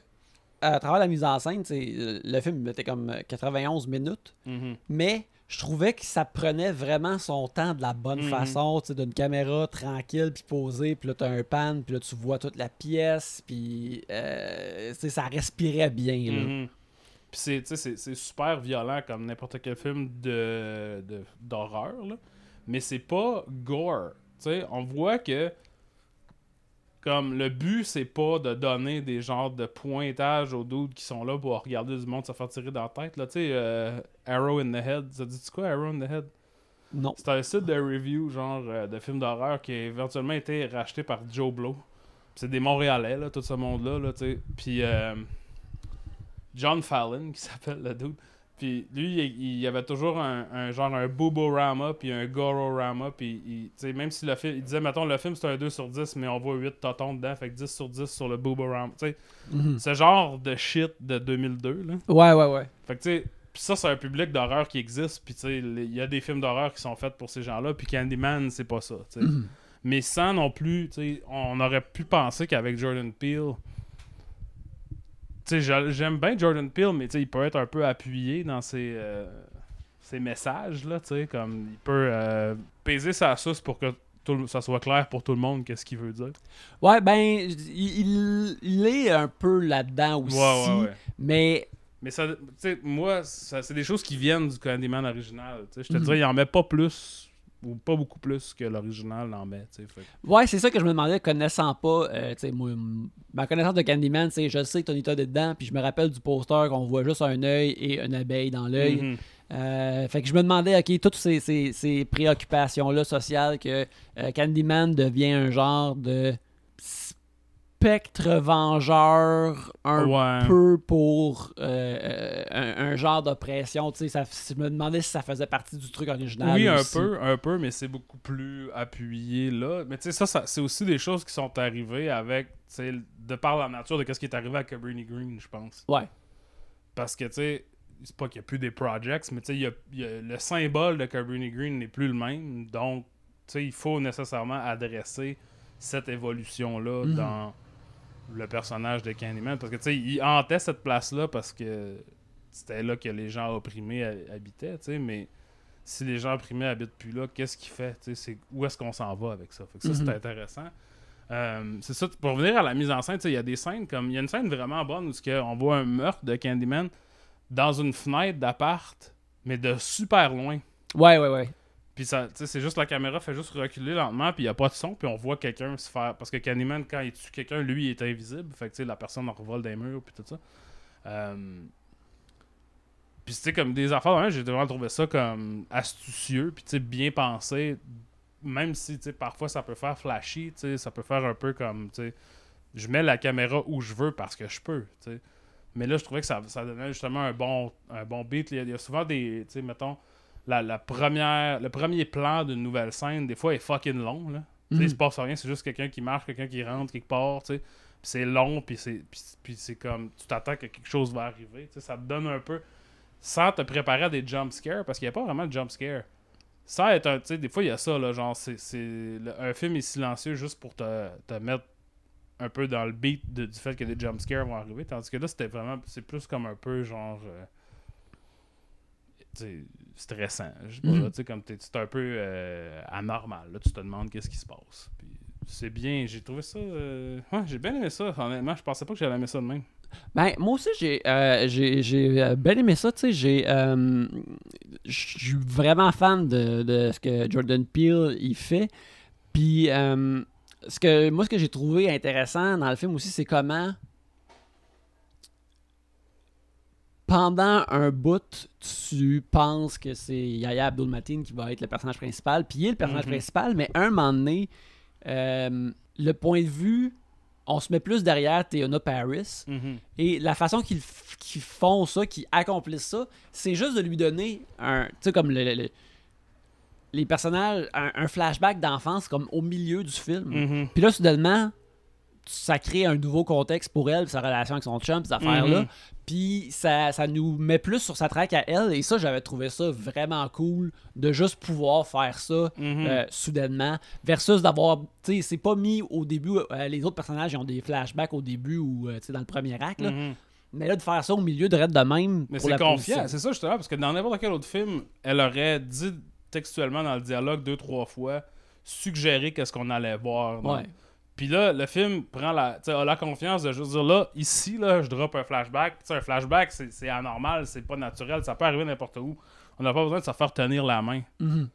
à travers la mise en scène, sais, le film était comme 91 minutes, Mhm. mais je trouvais que ça prenait vraiment son temps de la bonne Mhm. façon, tu sais, d'une caméra tranquille puis posée, puis là t'as un pan, puis là tu vois toute la pièce, puis euh, ça respirait bien là. Mhm. Puis c'est, super violent comme n'importe quel film de, de- d'horreur, là. mais c'est pas gore. Tu sais, on voit que comme le but, c'est pas de donner des genres de pointage aux dudes qui sont là pour regarder du monde se faire tirer dans la tête. Là. Tu sais, euh, Arrow in the Head, ça dit quoi, Arrow in the Head? Non. C'est un site de review, genre, euh, de films d'horreur qui a éventuellement été racheté par Joe Blow. C'est des Montréalais, là, tout ce monde-là, là, tu sais. Puis euh, John Fallon, qui s'appelle le dude. Puis lui, il, y avait toujours un, un genre un Booborama, puis un Gororama, puis il- tu sais, même si le film, il disait, mettons, le film c'est un 2 sur 10, mais on voit 8 totons dedans, fait que 10 sur 10 sur le Booborama. Tu sais, Mhm. ce genre de shit de 2002, là. Ouais, ouais, ouais. Fait que tu sais, pis ça c'est un public d'horreur qui existe, puis tu sais, il y a des films d'horreur qui sont faits pour ces gens-là, puis Candyman c'est pas ça, tu sais. Mhm. Mais sans non plus, tu sais, on aurait pu penser qu'avec Jordan Peele, j'aime bien Jordan Peele, mais il peut être un peu appuyé dans ses, euh, ses messages, là, comme il peut euh, peser sa sauce pour que tout ça soit clair pour tout le monde qu'est-ce qu'il veut dire. Ouais, ben, il, il- est un peu là-dedans aussi. Ouais, ouais, ouais. Mais Mais ça, moi, c'est des choses qui viennent du Candyman original. Je te Mhm. dirais, il en met pas plus, ou pas beaucoup plus que l'original en met. fait Ouais, c'est ça que je me demandais, connaissant pas, euh, tu sais, moi, ma connaissance de Candyman, c'est je sais que Tony Todd est dedans, puis je me rappelle du poster qu'on voit juste un œil et une abeille dans l'œil. Mhm. Euh, fait que je me demandais, ok, toutes ces, ces- ces préoccupations-là sociales, que euh, Candyman devient un genre de spectre vengeur un Ouais. peu pour euh, euh, un, un genre d'oppression, tu sais, ça- je me demandais si ça faisait partie du truc original. Oui, un aussi. peu, un peu, mais c'est beaucoup plus appuyé là. Mais tu sais, ça, ça c'est aussi des choses qui sont arrivées avec, tu sais, de par la nature de ce qui est arrivé à Cabrini Green, je pense. Ouais. Parce que, tu sais, c'est pas qu'il n'y a plus des projects, mais tu sais, le symbole de Cabrini Green n'est plus le même. Donc, tu sais, il faut nécessairement adresser cette évolution-là Mhm. dans le personnage de Candyman. Parce que, tu sais, il hantait cette place-là parce que c'était là que les gens opprimés ha- habitaient, tu sais, mais si les gens opprimés habitent plus là, qu'est-ce qu'il fait? Tu sais, où est-ce qu'on s'en va avec ça? Fait que ça, c'est intéressant. Euh, c'est ça, pour revenir à la mise en scène, tu sais, il y a des scènes comme. Il y a une scène vraiment bonne où on voit un meurtre de Candyman dans une fenêtre d'appart, mais de super loin. Ouais, ouais, ouais. Puis ça, c'est juste la caméra fait juste reculer lentement, puis il n'y a pas de son, puis on voit quelqu'un se faire. Parce que Candyman, quand il tue quelqu'un, lui, il est invisible. Fait que la personne en revole des murs, puis tout ça. Euh, Puis sais, comme des affaires, hein, j'ai vraiment trouvé ça comme astucieux, puis bien pensé. Même si, parfois ça peut faire flashy, ça peut faire un peu comme, je mets la caméra où je veux parce que je peux. Mais là, je trouvais que ça, ça donnait justement un bon, un bon beat. Il y a, souvent des, mettons, la, la première, le premier plan d'une nouvelle scène, des fois, est fucking long. Là. Sais, Mhm. Il se passe rien, c'est juste quelqu'un qui marche, quelqu'un qui rentre quelque part. Puis c'est long, puis c'est, comme tu t'attends que quelque chose va arriver. Ça te donne un peu. Sans te préparer à des jump scares, parce qu'il n'y a pas vraiment de jump scare. Sans être un. Tu sais, des fois, il y a ça, là, genre, c'est, un film est silencieux juste pour te, te mettre un peu dans le beat de- du fait que des jump scares vont arriver. Tandis que là, c'était vraiment. C'est plus comme un peu genre. euh, stressant. Mhm. comme t'es, c'est un peu euh, anormal. Là, tu te demandes qu'est-ce qui se passe. C'est bien, j'ai trouvé ça. euh, Ouais, j'ai bien aimé ça, honnêtement. Je pensais pas que j'allais aimer ça de même. Ben, moi aussi, j'ai euh, j'ai- bien aimé ça, tu sais, j'ai... euh, Je suis vraiment fan de, de ce que Jordan Peele, il fait, puis euh, ce que, moi, ce que j'ai trouvé intéressant dans le film aussi, c'est comment... Pendant un bout, tu penses que c'est Yaya Abdul-Mateen qui va être le personnage principal, puis il est le personnage Mhm. principal, mais un moment donné, euh, le point de vue, on se met plus derrière Théona Paris, et la façon qu'ils font ça, qu'ils accomplissent ça, c'est juste de lui donner un. Tu sais, comme le, le- le- les personnages, un, un flashback d'enfance comme au milieu du film. Mhm. Puis là, soudainement, ça crée un nouveau contexte pour elle, sa relation avec son chum, ces affaires-là. Mhm. Puis ça, ça nous met plus sur sa traque à elle. Et ça, j'avais trouvé ça vraiment cool de juste pouvoir faire ça Mhm. euh, soudainement. Versus d'avoir. Tu sais, c'est pas mis au début. euh, les autres personnages ils ont des flashbacks au début ou euh, tu sais, dans le premier acte. là. Mhm. Mais là, de faire ça au milieu de de même. Mais c'est confiant, c'est ça justement, parce que dans n'importe quel autre film, elle aurait dit textuellement dans le dialogue deux, trois fois, suggéré qu'est-ce qu'on allait voir. Ouais. Puis là, le film prend la, a la confiance de juste dire là, ici, là, je drop un flashback. Tu sais, un flashback, c'est anormal, c'est pas naturel, ça peut arriver n'importe où. On n'a pas besoin de se faire tenir la main. Tu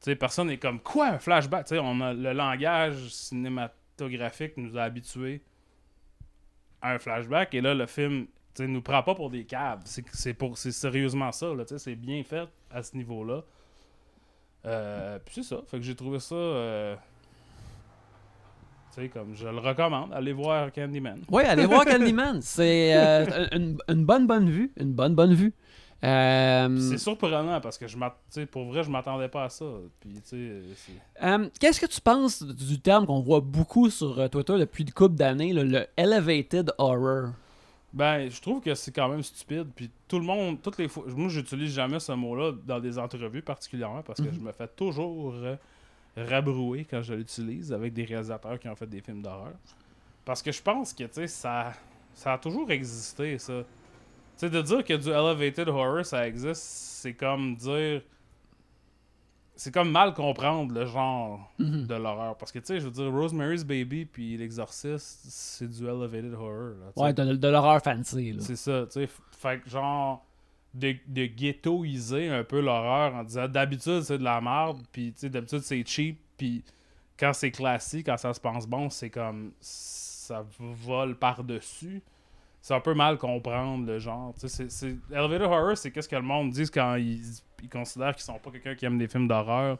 sais, personne n'est comme quoi un flashback? Tu sais, on a le langage cinématographique nous a habitués à un flashback et là le film, tu sais, nous prend pas pour des caves. C'est c'est pour c'est sérieusement ça là, tu sais, c'est bien fait à ce niveau-là. Euh, puis c'est ça, fait que j'ai trouvé ça euh, sais comme je le recommande, allez voir Candyman. Ouais, allez voir Candyman. C'est euh, une, une bonne, bonne vue. Une bonne, bonne vue. Euh, C'est surprenant parce que je pour vrai je m'attendais pas à ça. Euh, Qu'est-ce que tu penses du terme qu'on voit beaucoup sur Twitter depuis une couple d'années, le elevated horror? Ben, je trouve que c'est quand même stupide. Puis tout le monde, toutes les fois, moi, j'utilise jamais ce mot-là dans des entrevues particulièrement parce que Mhm. je me fais toujours rabrouer quand je l'utilise avec des réalisateurs qui ont fait des films d'horreur. Parce que je pense que, tu sais, ça, ça a toujours existé, ça. sais, de dire que du elevated horror ça existe, c'est comme dire. C'est comme mal comprendre le genre Mhm. de l'horreur. Parce que, tu sais, je veux dire, Rosemary's Baby puis L'Exorciste, c'est du elevated horror. Là, tu. Ouais, de, de l'horreur fancy. Là. C'est ça, tu sais. Fait que, genre, de, de ghettoiser un peu l'horreur en disant d'habitude c'est de la merde, puis tu sais, d'habitude c'est cheap, puis quand c'est classique, quand ça se pense bon, c'est comme. ça vole par-dessus. C'est un peu mal comprendre le genre. C'est- c'est- Elevator Horror, c'est qu'est-ce que le monde dit quand ils, ils considèrent qu'ils sont pas quelqu'un qui aime des films d'horreur,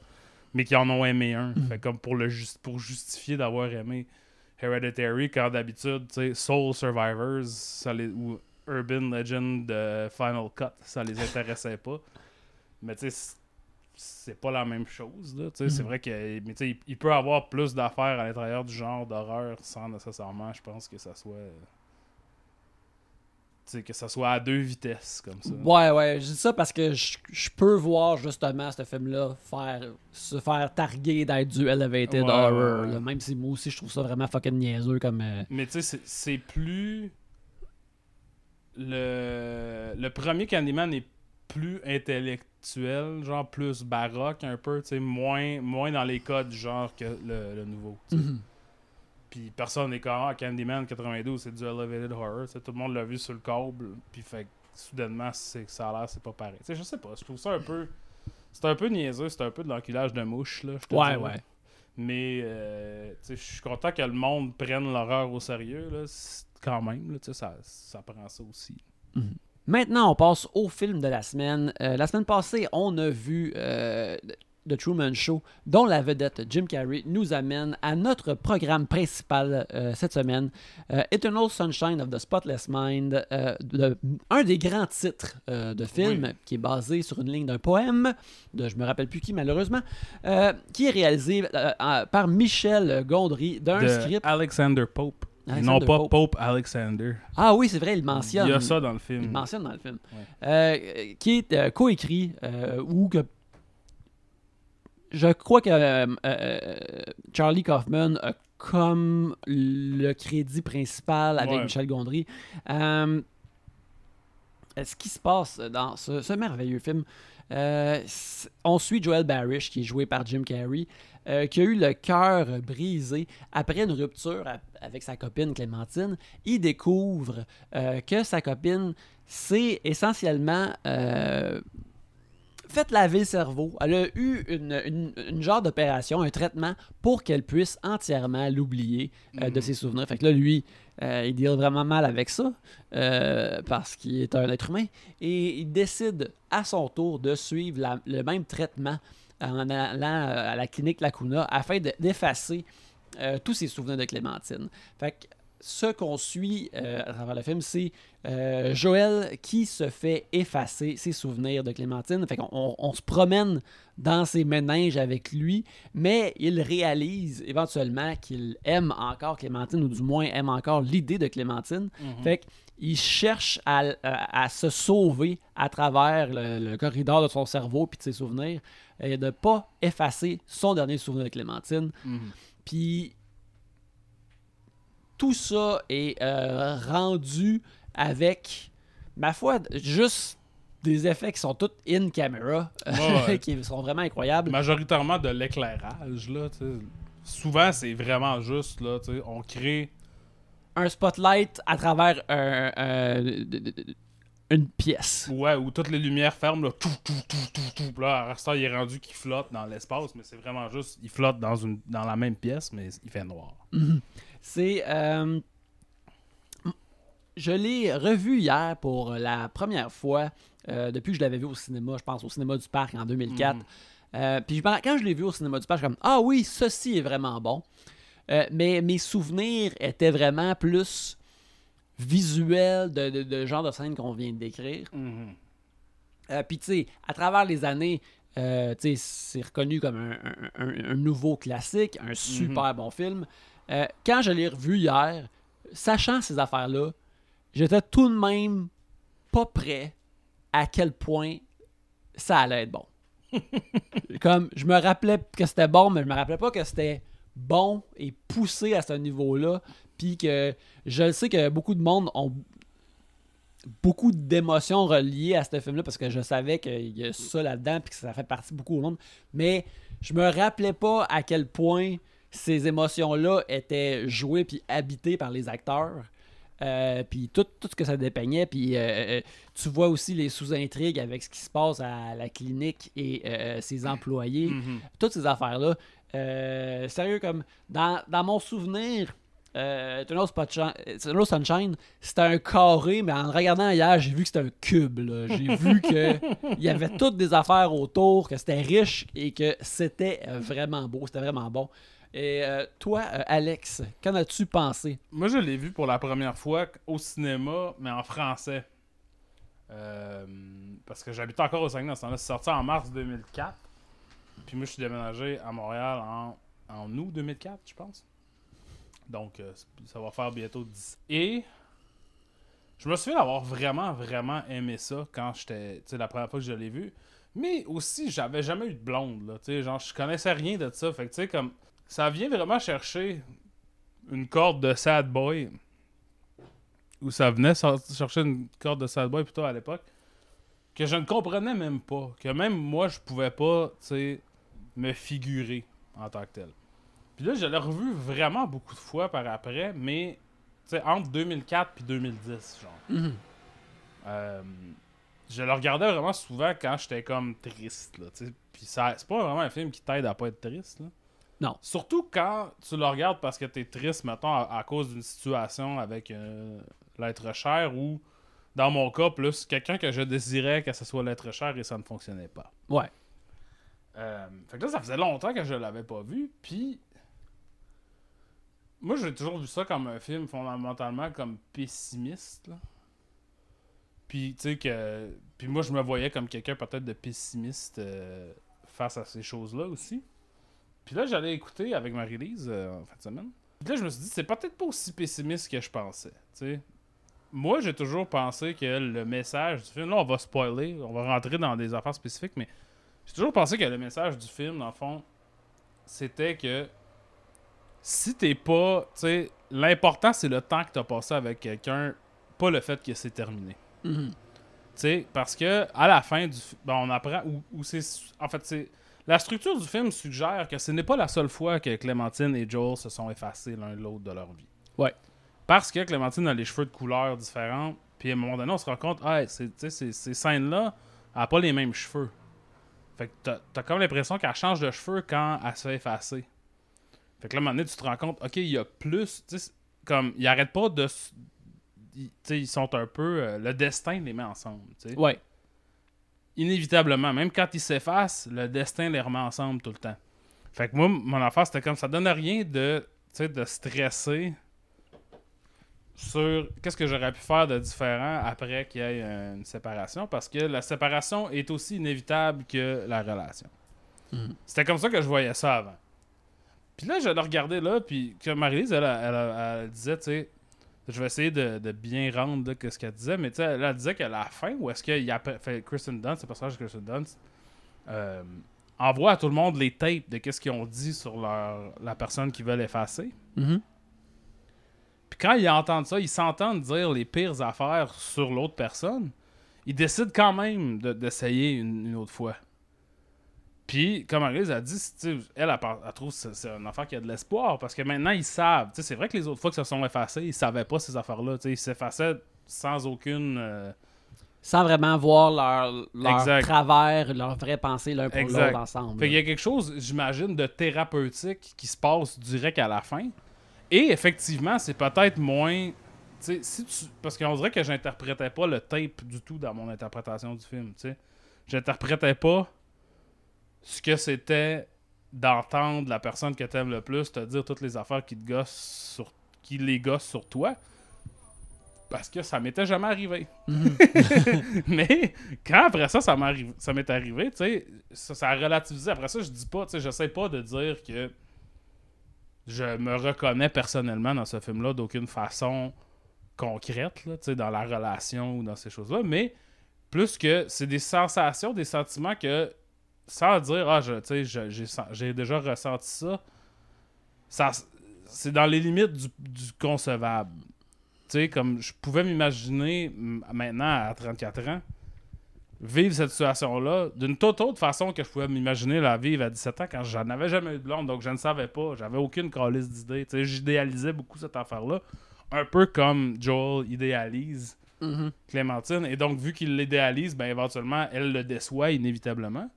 mais qui en ont aimé un. Fait comme pour, le jus- pour justifier d'avoir aimé Hereditary, quand d'habitude, Soul Survivors ça les, ou Urban Legend de Final Cut, ça les intéressait pas. Mais tu sais, c'est- pas la même chose. Sais, C'est Mhm. vrai que mais tu sais, il, il peut avoir plus d'affaires à l'intérieur du genre d'horreur sans nécessairement, je pense, que ça soit. tu sais, que ça soit à deux vitesses comme ça. Ouais, ouais, je dis ça parce que je, peux voir justement ce film-là faire, se faire targuer d'être du elevated Ouais, horror. ouais, ouais. là, même si moi aussi je trouve ça vraiment fucking niaiseux comme. euh, Mais tu sais, c'est plus. Le... le premier Candyman est plus intellectuel, genre plus baroque un peu, tu sais, moins, moins dans les codes genre que le, le nouveau. Mhm. Puis personne n'est comme ah, Candyman 92, c'est du elevated horror, tout le monde l'a vu sur le câble, puis fait que soudainement c'est ça a l'air c'est pas pareil. Sais, je sais pas, je trouve ça un peu c'est un peu niaiseux, c'est un peu de l'enculage de mouche là, je te Ouais, ouais. Mais euh, je suis content que le monde prenne l'horreur au sérieux là, quand même là, tu sais, ça, ça prend ça aussi. Maintenant, on passe au film de la semaine. Euh, la semaine passée, on a vu euh, The Truman Show, dont la vedette Jim Carrey nous amène à notre programme principal euh, cette semaine, Eternal Sunshine of the Spotless Mind, un des grands titres de film qui est basé sur une ligne d'un poème de je me rappelle plus qui malheureusement, qui est réalisé par Michel Gondry d'un script. Alexander Pope. Alexander non pas Pope. Pope. Alexander. Ah oui, c'est vrai, il mentionne. Il y a ça dans le film. Il mentionne dans le film. Ouais. Euh, qui est euh, coécrit euh, ou que. Je crois que Charlie Kaufman a comme le crédit principal avec Ouais. Michel Gondry. Ce qui se passe dans ce, ce merveilleux film, on suit Joel Barish, qui est joué par Jim Carrey, euh, qui a eu le cœur brisé après une rupture avec sa copine Clémentine. Il découvre euh, que sa copine s'est essentiellement euh, fait laver le cerveau. Elle a eu une, une- une genre d'opération, un traitement pour qu'elle puisse entièrement l'oublier euh, de Mhm. ses souvenirs. Fait que là, lui, il deal vraiment mal avec ça parce qu'il est un être humain et il décide à son tour de suivre la- le même traitement en allant euh, à la clinique Lacuna afin de- d'effacer euh, tous ses souvenirs de Clémentine. Fait que ce qu'on suit euh, à travers le film, c'est euh, Joël qui se fait effacer ses souvenirs de Clémentine. Fait qu'on on- on se promène dans ses méninges avec lui, mais il réalise éventuellement qu'il aime encore Clémentine, ou du moins aime encore l'idée de Clémentine. Mhm. Fait qu'il cherche à, à- à se sauver à travers le, le corridor de son cerveau puis de ses souvenirs et de pas effacer son dernier souvenir de Clémentine. Mhm. Puis tout ça est euh, rendu avec, ma foi, juste des effets qui sont tous in camera, euh, Ouais, ouais. qui sont vraiment incroyables. Majoritairement de l'éclairage, là. Souvent, c'est vraiment juste, là, on crée... Un spotlight à travers un- une pièce. Ouais, où toutes les lumières ferment, là, tout, tout, tout, tout, tout. Là, l'instant, il est rendu qu'il flotte dans l'espace, mais c'est vraiment juste, il flotte dans, une, dans la même pièce, mais il fait noir. C'est. euh, je l'ai revu hier pour la première fois euh, depuis que je l'avais vu au cinéma, je pense, au cinéma du parc en 2004. Mhm. Euh, puis quand je l'ai vu au cinéma du parc, je suis comme Ah oui, ceci est vraiment bon. Euh, mais mes souvenirs étaient vraiment plus visuels de, de, de genre de scène qu'on vient de décrire. Mhm. Euh, Puis, tu sais, à travers les années, euh, tu sais, c'est reconnu comme un, un- nouveau classique, un super bon film. Euh, quand je l'ai revu hier, sachant ces affaires-là, j'étais tout de même pas prêt à quel point ça allait être bon. comme, je me rappelais que c'était bon, mais je me rappelais pas que c'était bon et poussé à ce niveau-là. Puis que je le sais que beaucoup de monde ont beaucoup d'émotions reliées à ce film-là parce que je savais qu'il y a ça là-dedans puis que ça fait partie beaucoup au monde. Mais je me rappelais pas à quel point ces émotions-là étaient jouées puis habitées par les acteurs. Euh, puis tout, tout ce que ça dépeignait. Puis euh, euh, tu vois aussi les sous-intrigues avec ce qui se passe à la clinique et euh, ses employés. Mhm. Toutes ces affaires-là. Euh, sérieux, comme dans, dans mon souvenir, euh, Eternal Sunshine, c'était un carré, mais en regardant hier, j'ai vu que c'était un cube. J'ai vu qu'il y avait toutes des affaires autour, que c'était riche et que c'était euh, vraiment beau, c'était vraiment bon. Et euh, toi, euh, Alex, qu'en as-tu pensé? Moi, je l'ai vu pour la première fois au cinéma, mais en français. Euh, parce que j'habitais encore au Saguenay. C'est sorti en mars 2004. Puis moi, je suis déménagé à Montréal en, en août 2004, je pense. Donc, euh, ça va faire bientôt 10. Et je me souviens d'avoir vraiment, vraiment aimé ça quand j'étais. Tu sais, la première fois que je l'ai vu. Mais aussi, j'avais jamais eu de blonde, là. Tu sais, genre, je connaissais rien de ça. Fait que, tu sais, comme. Ça vient vraiment chercher une corde de sad boy. Ou ça venait chercher une corde de sad boy plutôt à l'époque. Que je ne comprenais même pas. Que même moi, je pouvais pas, tu sais, me figurer en tant que tel. Puis là, je l'ai revu vraiment beaucoup de fois par après, mais, entre 2004 puis 2010, genre. Euh, je le regardais vraiment souvent quand j'étais comme triste, là, tu sais. Puis c'est pas vraiment un film qui t'aide à pas être triste, là. Non. Surtout quand tu le regardes parce que t'es triste, mettons, à, à cause d'une situation avec euh, l'être cher ou, dans mon cas, plus quelqu'un que je désirais que ce soit l'être cher et ça ne fonctionnait pas. Ouais. Euh, fait que là, ça faisait longtemps que je l'avais pas vu, puis moi, j'ai toujours vu ça comme un film fondamentalement comme pessimiste. Puis, tu sais, que... Puis moi, je me voyais comme quelqu'un peut-être de pessimiste euh, face à ces choses-là aussi. Puis là, j'allais écouter avec Marie-Lise euh, en fin de semaine. Puis là, je me suis dit, c'est peut-être pas aussi pessimiste que je pensais, tu sais. Moi, j'ai toujours pensé que le message du film... Là, on va spoiler, on va rentrer dans des affaires spécifiques, mais j'ai toujours pensé que le message du film, dans le fond, c'était que si t'es pas. Tu sais, l'important, c'est le temps que t'as passé avec quelqu'un, pas le fait que c'est terminé. Tu sais, parce que à la fin du ben, on apprend ou, c'est en fait c'est la structure du film suggère que ce n'est pas la seule fois que Clémentine et Joel se sont effacés l'un de l'autre de leur vie. Ouais. Parce que Clémentine a les cheveux de couleurs différentes, puis à un moment donné, on se rend compte, ah, sais, ces, scènes-là, elle a pas les mêmes cheveux. Fait que t'as, t'as comme l'impression qu'elle change de cheveux quand elle se fait effacer. Fait que là, à un moment donné, tu te rends compte, ok, il y a plus, tu sais, c'est- comme, ils arrêtent pas de. s- ils- Tu sais, ils sont un peu. euh, le destin les met ensemble, tu sais Ouais. inévitablement, même quand ils s'effacent, le destin les remet ensemble tout le temps. Fait que moi, mon affaire, c'était comme ça donne rien de, tu sais, de stresser sur qu'est-ce que j'aurais pu faire de différent après qu'il y ait une séparation, parce que la séparation est aussi inévitable que la relation. Mhm. C'était comme ça que je voyais ça avant. Puis là, je le regardais là, puis que Marie-Lise, elle, elle, elle- elle disait, tu sais, je vais essayer de, de bien rendre là, que ce qu'elle disait, mais tu sais, elle, disait qu'à la fin, où est-ce qu'il y a fait Kristen Dunst, le personnage de Kristen Dunst, euh, envoie à tout le monde les tapes de qu'est-ce qu'ils ont dit sur leur, la personne qu'ils veulent effacer. Mhm. Puis quand ils entendent ça, ils s'entendent dire les pires affaires sur l'autre personne. Ils décident quand même de- d'essayer une, une autre fois. Puis, comme Maryse a dit, elle, elle, par- elle trouve que c'est une affaire qui a de l'espoir parce que maintenant, ils savent. C'est vrai que les autres fois que se sont effacés, ils savaient pas ces affaires-là. Ils s'effaçaient sans aucune. euh, Sans vraiment voir leur, travers, leur vraie pensée l'un pour l'autre ensemble. Fait qu'il y a quelque chose, j'imagine, de thérapeutique qui se passe direct à la fin. Et effectivement, c'est peut-être moins. si tu, parce qu'on dirait que j'interprétais pas le tape du tout dans mon interprétation du film. J'interprétais pas ce que c'était d'entendre la personne que t'aimes le plus te dire toutes les affaires qui te gossent sur qui les gossent sur toi. Parce que ça m'était jamais arrivé. Mais quand après ça, ça ça m'est arrivé, tu sais, ça, ça a relativisé. Après ça, je dis pas, tu sais, j'essaie pas de dire que je me reconnais personnellement dans ce film-là d'aucune façon concrète, là, tu dans la relation ou dans ces choses-là, mais plus que c'est des sensations, des sentiments que, sans dire, ah, tu j'ai déjà ressenti ça, ça c'est dans les limites du, du concevable. sais, comme je pouvais m'imaginer maintenant à 34 ans vivre cette situation-là d'une toute autre façon que je pouvais m'imaginer la vivre à 17 ans quand j'en avais jamais eu de blonde, donc je ne savais pas, j'avais aucune calice sais, j'idéalisais beaucoup cette affaire-là, un peu comme Joel idéalise Mhm. Clémentine, et donc vu qu'il l'idéalise, ben éventuellement elle le déçoit inévitablement,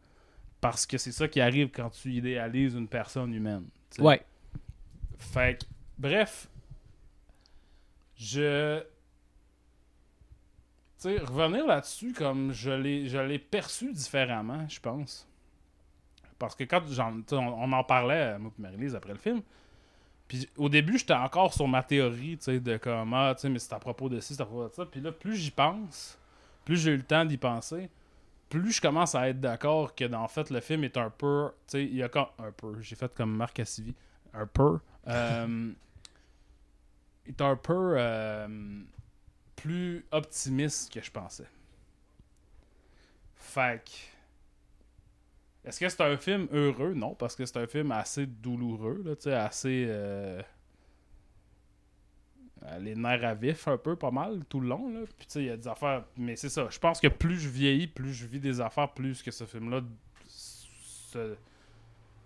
parce que c'est ça qui arrive quand tu idéalises une personne humaine. Ouais. Fait que, bref, je. Sais, revenir là-dessus, comme je l'ai, perçu différemment, je pense. Parce que quand sais, on, on en parlait, moi et Marie-Lise, après le film, puis au début, j'étais encore sur ma théorie, tu de comme, ah, tu mais c'est à propos de ci, c'est à propos de ça. Puis là, plus j'y pense, plus j'ai eu le temps d'y penser, plus je commence à être d'accord que, en fait, le film est un peu, tu il y a comme, un peu, j'ai fait comme Marc Cassivi, un peu, euh, est un peu euh, plus optimiste que je pensais. Fait Est-ce que c'est un film heureux? Non, parce que c'est un film assez douloureux, là, tu sais, assez... euh, euh, les nerfs à vif un peu, pas mal, tout le long, là. Puis il y a des affaires... Mais c'est ça, je pense que plus je vieillis, plus je vis des affaires, plus que ce film-là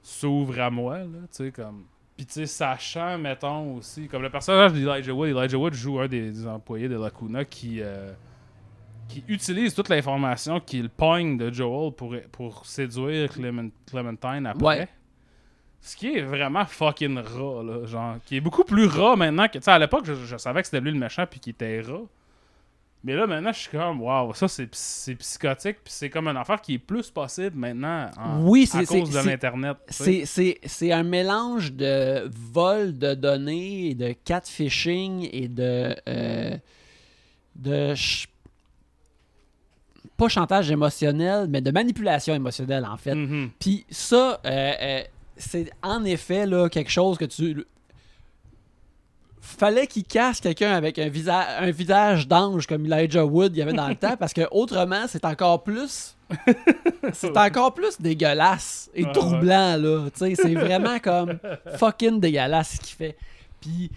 s'ouvre à moi, là, tu sais, comme... Puis tu sais, sachant, mettons, aussi, comme le personnage d'Elijah Wood, Elijah Wood joue un des, des employés de Lacuna qui... euh, qui utilise toute l'information qu'il pogne de Joel pour, pour séduire Clement- Clementine après. Ouais. Ce qui est vraiment fucking rat, là, genre, qui est beaucoup plus rat maintenant que, tu sais, à l'époque, je, je savais que c'était lui le méchant puis qu'il était rat. Mais là, maintenant, je suis comme, waouh, ça, c'est, psy- c'est psychotique, puis c'est comme une affaire qui est plus possible maintenant en- Oui, à cause de c'est- l'Internet. C'est, c'est, c'est un mélange de vol de données, de catfishing et de. euh, de ch- pas chantage émotionnel, mais de manipulation émotionnelle, en fait. Mhm. Puis ça, euh, euh, c'est en effet là, quelque chose que tu. Fallait qu'il casse quelqu'un avec un, visa- un visage d'ange comme Elijah Wood il y avait dans le temps, parce que autrement, c'est encore plus. c'est encore plus dégueulasse et Ouais, troublant, là. Tu sais, c'est vraiment comme fucking dégueulasse ce qu'il fait. Puis.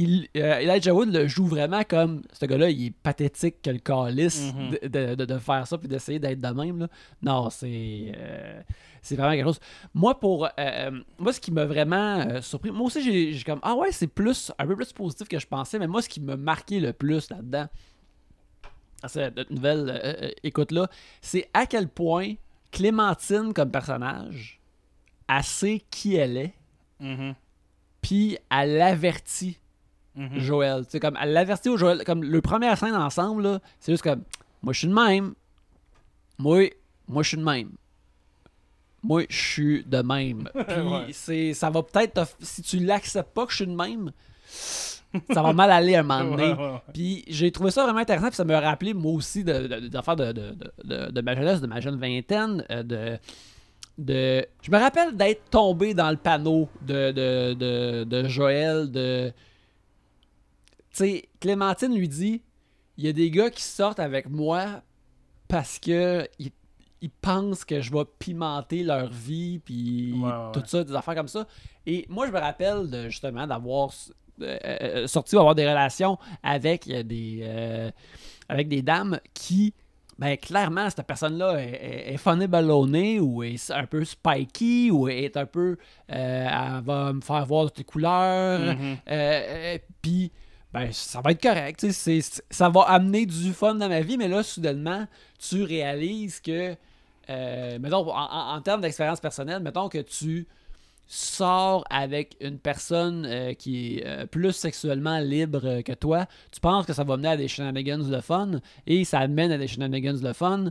Il, euh, Elijah Wood le joue vraiment comme ce gars-là, il est pathétique que le calice Mhm. de, de- de- de faire ça puis d'essayer d'être de même. Là. Non, c'est euh, c'est vraiment quelque chose. Moi, pour euh, moi, ce qui m'a vraiment surpris, moi aussi, j'ai comme ah ouais, c'est plus un peu plus positif que je pensais, mais moi, ce qui m'a marqué le plus là-dedans, cette nouvelle écoute-là, c'est à quel point Clémentine comme personnage, elle sait qui elle est, Mhm. puis elle avertit Mhm. Joël. Tu sais, comme elle l'avertit au Joël. Comme le première scène ensemble, c'est juste comme Moi je suis de même. Moi, moi je suis de même. Moi je suis de même. Puis Ouais. c'est, ça va peut-être si tu l'acceptes pas que je suis de même, ça va mal aller un moment donné. Ouais, ouais, ouais. Puis j'ai trouvé ça vraiment intéressant, puis ça m'a rappelé moi aussi d'affaires de, de, de, de- de ma jeunesse, de ma jeune vingtaine, euh, de, de... Je me rappelle d'être tombé dans le panneau de, de, de, de Joël, de... Tu sais, Clémentine lui dit, il y a des gars qui sortent avec moi parce que ils, ils pensent que je vais pimenter leur vie, puis Ouais, ouais, tout ça, des affaires comme ça. Et moi, je me rappelle de, justement d'avoir euh, euh, sorti ou avoir des relations avec euh, des, euh, avec des dames qui, ben clairement, cette personne-là est, est, est funny ballonnée ou est un peu spiky ou est un peu. euh, elle va me faire voir toutes les couleurs. Euh, Puis, ben, ça va être correct. ça va amener du fun dans ma vie, mais là, soudainement, tu réalises que. Euh, mettons, en, termes d'expérience personnelle, mettons que tu sors avec une personne euh, qui est euh, plus sexuellement libre que toi, tu penses que ça va mener à des shenanigans de fun et ça amène à des shenanigans de fun.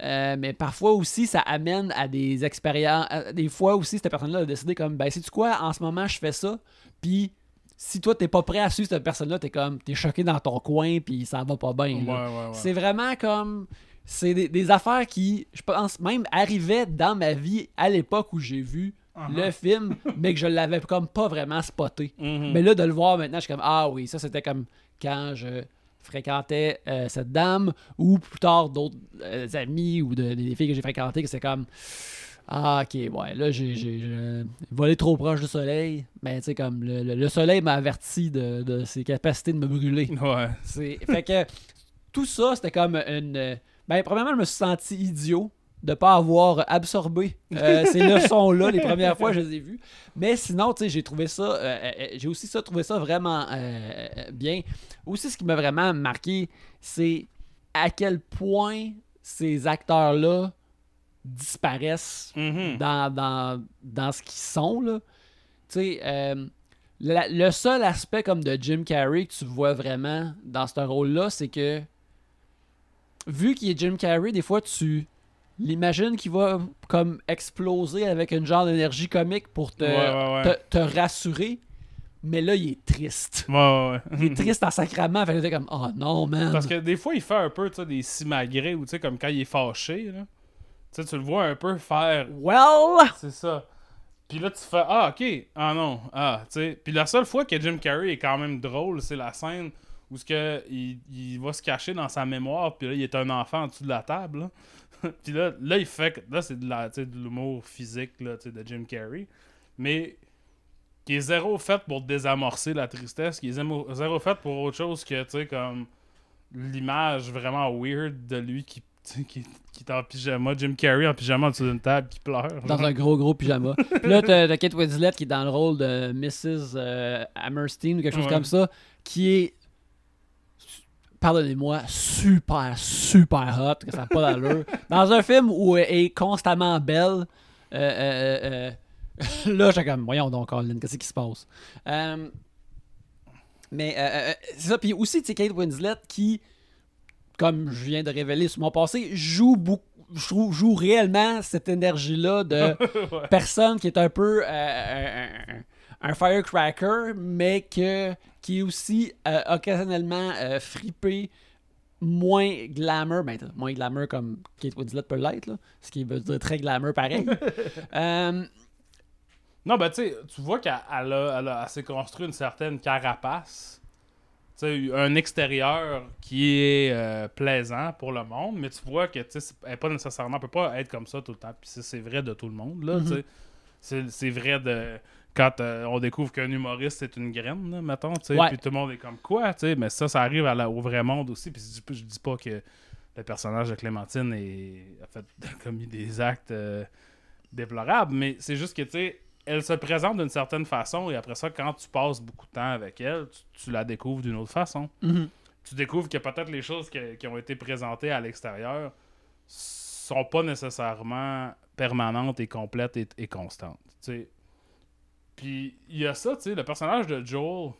Mais parfois aussi, ça amène à des expériences. Des fois aussi, cette personne-là a décidé comme, ben, sais-tu quoi, en ce moment, je fais ça. Puis, si toi, t'es pas prêt à suivre cette personne-là, t'es comme, t'es choqué dans ton coin, puis ça va pas bien. Ouais, là. ouais, ouais. C'est vraiment comme. C'est des, des affaires qui, je pense, même arrivaient dans ma vie à l'époque où j'ai vu Uh-huh. le film, mais que je l'avais comme pas vraiment spoté. Mhm. Mais là, de le voir maintenant, je suis comme Ah oui, ça c'était comme quand je fréquentais euh, cette dame ou plus tard d'autres euh, amis ou de- des filles que j'ai fréquentées que c'est comme Ah, ok, ouais. Là, j'ai volé trop proche du soleil. Ben, tu sais, comme le, le- le soleil m'a averti de, de ses capacités de me brûler. Ouais. C'est- Fait que tout ça, c'était comme une. Ben, premièrement, je me suis senti idiot de pas avoir absorbé euh, ces leçons-là les premières fois que je les ai vues. Mais sinon, tu sais, j'ai trouvé ça. euh, euh, j'ai aussi ça, trouvé ça vraiment euh, bien. Aussi, ce qui m'a vraiment marqué, c'est à quel point ces acteurs-là disparaissent Mhm. dans, dans, dans ce qu'ils sont, là. Euh, la- le seul aspect comme de Jim Carrey que tu vois vraiment dans ce rôle-là, c'est que vu qu'il est Jim Carrey, des fois tu l'imagines qu'il va comme exploser avec une genre d'énergie comique pour te, Ouais, ouais, ouais. te, te rassurer, mais là il est triste. Ouais, ouais, ouais. Il est triste en sacrament, fait que comme oh non man. Parce que des fois, il fait un peu des simagrées ou comme quand il est fâché. Là. Tu sais, tu le vois un peu faire. Well, C'est ça. Puis là, tu fais Ah, ok. Ah non. Ah, tu sais. Puis la seule fois que Jim Carrey est quand même drôle, c'est la scène où ce que il, il va se cacher dans sa mémoire. Puis là, il est un enfant en dessous de la table. là. puis là, là, il fait. que- Là, c'est de l'humour physique là, de Jim Carrey. Mais qui est zéro fait pour désamorcer la tristesse, qui est zéro, zéro fait pour autre chose que, tu sais, comme l'image vraiment weird de lui qui, qui, qui est en pyjama, Jim Carrey en pyjama en-dessous d'une table qui pleure. dans un gros gros pyjama. Puis là, t'as t'as Kate Winslet qui est dans le rôle de Mrs. euh, Hammerstein ou quelque chose Ouais. comme ça, qui est, pardonnez-moi, super, super hot, que ça n'a pas d'allure. Dans un film où elle est constamment belle, euh, euh, euh, là, j'étais comme, voyons donc, Colin, qu'est-ce qui se passe? Mais c'est ça. Puis aussi, tu sais, Kate Winslet qui, comme je viens de révéler sur mon passé, joue beaucoup. Je joue réellement cette énergie-là de Ouais. personne qui est un peu euh, un, firecracker, mais que, qui est aussi euh, occasionnellement euh, fripé, moins glamour, ben, moins glamour comme Kate Winslet peut l'être, ce qui veut dire très glamour pareil. Euh, Non, ben tu vois qu'elle elle a, elle a- elle s'est construit une certaine carapace. Un extérieur qui est euh, plaisant pour le monde, mais tu vois que tu sais, c'est- elle est pas nécessairement, peut pas être comme ça tout le temps. Puis c'est- c'est vrai de tout le monde, là, sais. C'est- C'est vrai de quand euh, on découvre qu'un humoriste est une graine, là, mettons, tu sais, Ouais. puis tout le monde est comme quoi, tu sais, mais ça, ça arrive à la- au vrai monde aussi. Puis je dis, pas- je dis pas que le personnage de Clémentine est, a fait a commis des actes euh, déplorables, mais c'est juste que, tu sais, elle se présente d'une certaine façon et après ça, quand tu passes beaucoup de temps avec elle, tu, tu la découvres d'une autre façon. mhm. Tu découvres que peut-être les choses que- qui ont été présentées à l'extérieur sont pas nécessairement permanentes et complètes et, et constantes. Puis il y a ça, tu sais, le personnage de Joel.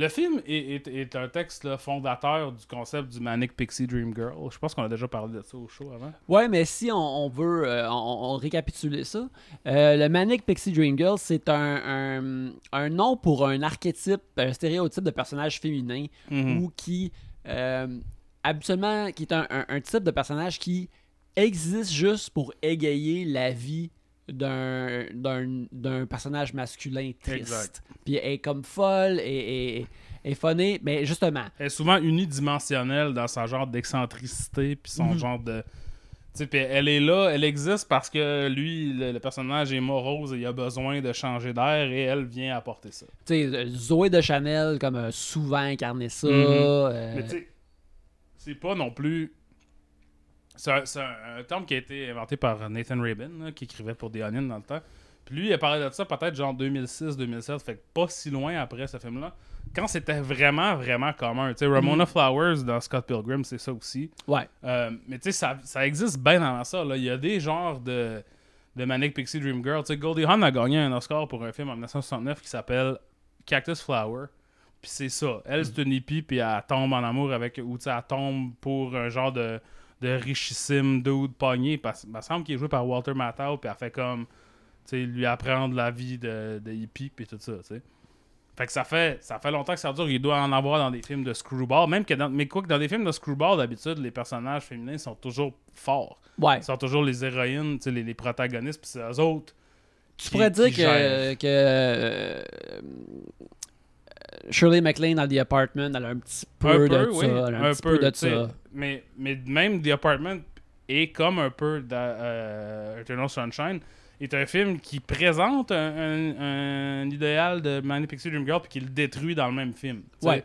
Le film est, est- est un texte là, fondateur du concept du Manic Pixie Dream Girl. Je pense qu'on a déjà parlé de ça au show avant. Ouais, mais si on, on veut euh, on, on récapituler ça, euh, le Manic Pixie Dream Girl, c'est un, un, un nom pour un archétype, un stéréotype de personnage féminin Mhm. ou qui, euh, habituellement, qui est un, un- un type de personnage qui existe juste pour égayer la vie d'un personnage masculin triste. Exact. Puis elle est comme folle et, et, et funnée, mais justement, Elle est souvent unidimensionnelle dans son genre d'excentricité puis son Mhm. genre de tu sais elle est là elle existe parce que lui le, le personnage est morose et il a besoin de changer d'air et elle vient apporter ça tu sais, Zoé de Chanel, comme souvent incarné ça. Mhm. euh, mais tu sais c'est pas non plus c'est un, terme qui a été inventé par Nathan Rabin là, qui écrivait pour The Onion dans le temps puis lui il a parlé de ça peut-être genre 2006-2007 fait que pas si loin après ce film là quand c'était vraiment vraiment commun tu sais Ramona Flowers dans Scott Pilgrim c'est ça aussi ouais. euh, mais tu sais, ça, ça existe bien avant ça. Là. Il y a des genres de, de Manic Pixie Dream Girl. Tu sais, Goldie Hawn a gagné un Oscar pour un film en 1969 qui s'appelle Cactus Flower. Puis c'est ça. Elle, c'est une hippie, puis elle tombe en amour avec. Ou tu sais, elle tombe pour un genre de, de richissime dude pogné. Parce il me semble qu'il est joué par Walter Matthau, puis elle fait comme. Tu sais, lui apprendre la vie de, de hippie, puis tout ça, tu sais. Fait que ça fait, ça fait longtemps que ça dure. Il doit en avoir dans des films de Screwball. Même que dans, mais quoi que dans des films de Screwball, d'habitude, les personnages féminins sont toujours forts. Ouais. Ils sont toujours les héroïnes, tu sais, les, les protagonistes, puis c'est eux autres. Tu qui- pourrais dire que, euh, Shirley MacLaine dans The Apartment, elle a un petit peu, de oui, ça. Elle a un, petit peu, de tu ça. Mais, mais même The Apartment est comme un peu dans, euh, Eternal Sunshine, est un film qui présente un, un- un idéal de Manic Pixie Dream Girl puis qui le détruit dans le même film. tu. Ouais.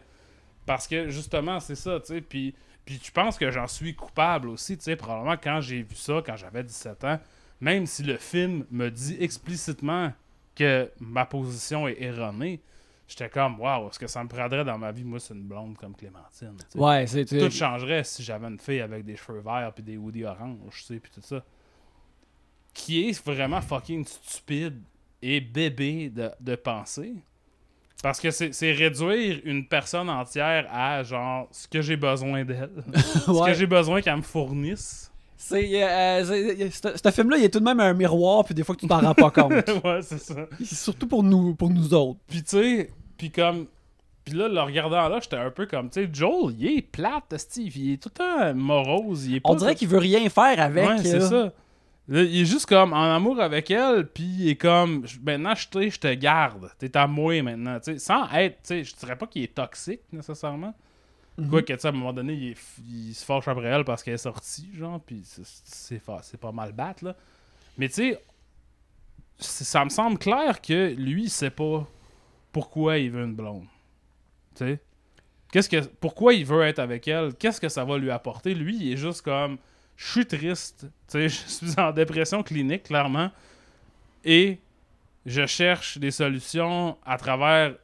Parce que justement, c'est ça, tu sais. Puis, puis je pense que j'en suis coupable aussi, tu sais. Probablement quand j'ai vu ça, quand j'avais 17 ans, même si le film me dit explicitement que ma position est erronée, j'étais comme, waouh, est-ce que ça me prendrait dans ma vie, moi, c'est une blonde comme Clémentine. Ouais, c'est. Tout changerait si j'avais une fille avec des cheveux verts puis des hoodies orange, tu sais, puis tout ça. Qui est vraiment fucking stupide et bébé de, de penser. Parce que c'est réduire une personne entière à genre ce que j'ai besoin d'elle. ce que j'ai besoin qu'elle me fournisse. C'est, euh, c'est- c'est- ce film-là, il est tout de même un miroir, puis des fois que tu t'en rends pas compte. ouais, c'est ça. C'est Surtout pour nous, pour nous autres. Puis tu sais, puis comme. Puis là, le regardant là, j'étais un peu comme, tu sais, Joel, il est plate, Steve. Il est tout le temps morose. Il est On dirait qu'il veut rien faire avec. Ouais, c'est ça. Là, il est juste comme en amour avec elle, puis il est comme maintenant je te, je te garde, t'es à moi maintenant, tu sais, sans être, tu sais, je dirais pas qu'il est toxique nécessairement. Quoique, tu sais, à un moment donné, il, se fâche après elle parce qu'elle est sortie, genre, puis c'est- pas mal battre, là. Mais tu sais, ça me semble clair que lui, il sait pas pourquoi il veut une blonde. Tu sais? Que, pourquoi il veut être avec elle? Qu'est-ce que ça va lui apporter? Lui, il est juste comme, je suis triste, tu sais, je suis en dépression clinique, clairement, et je cherche des solutions à travers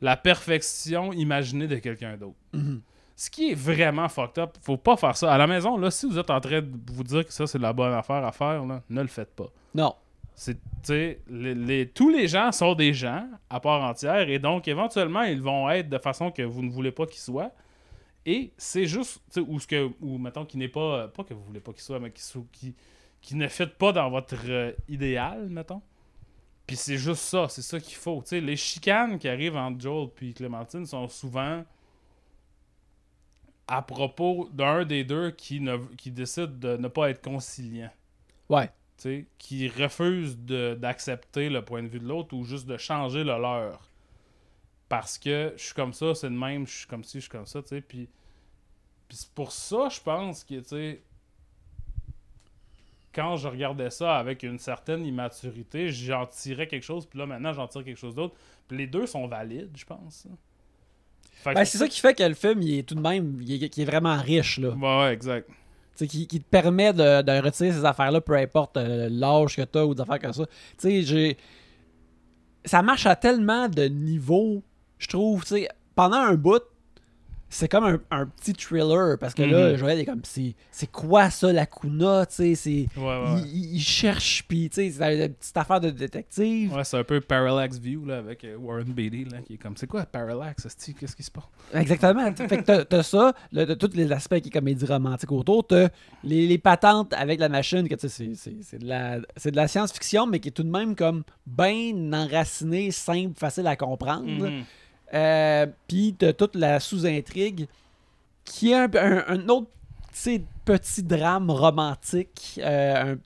la perfection imaginée de quelqu'un d'autre. Mhm. Ce qui est vraiment fucked up, faut pas faire ça. À la maison, là, si vous êtes en train de vous dire que ça, c'est la bonne affaire à faire, là, ne le faites pas. Non. C'est, les, les- tous les gens sont des gens à part entière et donc éventuellement ils vont être de façon que vous ne voulez pas qu'ils soient. Et c'est juste, ou ce que, ou mettons qui n'est pas, pas que vous voulez pas qu'ils soient, mais qui, sou- qui, qui ne fit pas dans votre euh, idéal, mettons. Puis c'est juste ça, c'est ça qu'il faut. Les chicanes qui arrivent entre Joel puis Clémentine sont souvent à propos d'un des deux qui, ne, qui décide de ne pas être conciliant Ouais. tu sais, qui refusent de- d'accepter le point de vue de l'autre ou juste de changer le leur. Parce que je suis comme ça, c'est de même, je suis comme ci, je suis comme ça, tu sais. Puis, puis c'est pour ça, je pense que, tu sais, quand je regardais ça avec une certaine immaturité, j'en tirais quelque chose, puis là, maintenant, j'en tire quelque chose d'autre. Puis les deux sont valides, je pense. Ben, c'est ça qui fait que le film, il est tout de même, il est, vraiment riche, là. Ouais, ouais, exact. Qui, qui te permet de, de retirer ces affaires-là, peu importe euh, l'âge que tu as ou des affaires comme ça. Tu sais, j'ai. Ça marche à tellement de niveaux, je trouve. Tu sais, pendant un bout, c'est comme un, un petit thriller parce que là, Mhm. Joël est comme, c'est c'est quoi ça, la Kuna? Tu sais, c'est. Ouais, ouais. Il, cherche, puis tu sais, c'est une petite affaire de détective. Ouais, c'est un peu Parallax View là, avec euh, Warren Beatty là, qui est comme c'est quoi Parallax? Qu'est-ce qui se passe? Exactement. fait que t'as- ça, le- de tous les aspects qui est comédie romantique autour, t'as les, les patentes avec la machine, que tu sais, c'est- de la, c'est de la science-fiction, mais qui est tout de même comme bien enracinée, simple, facile à comprendre. Mhm. Euh, Puis t'as toute la sous-intrigue qui est un, autre petit drame romantique, euh,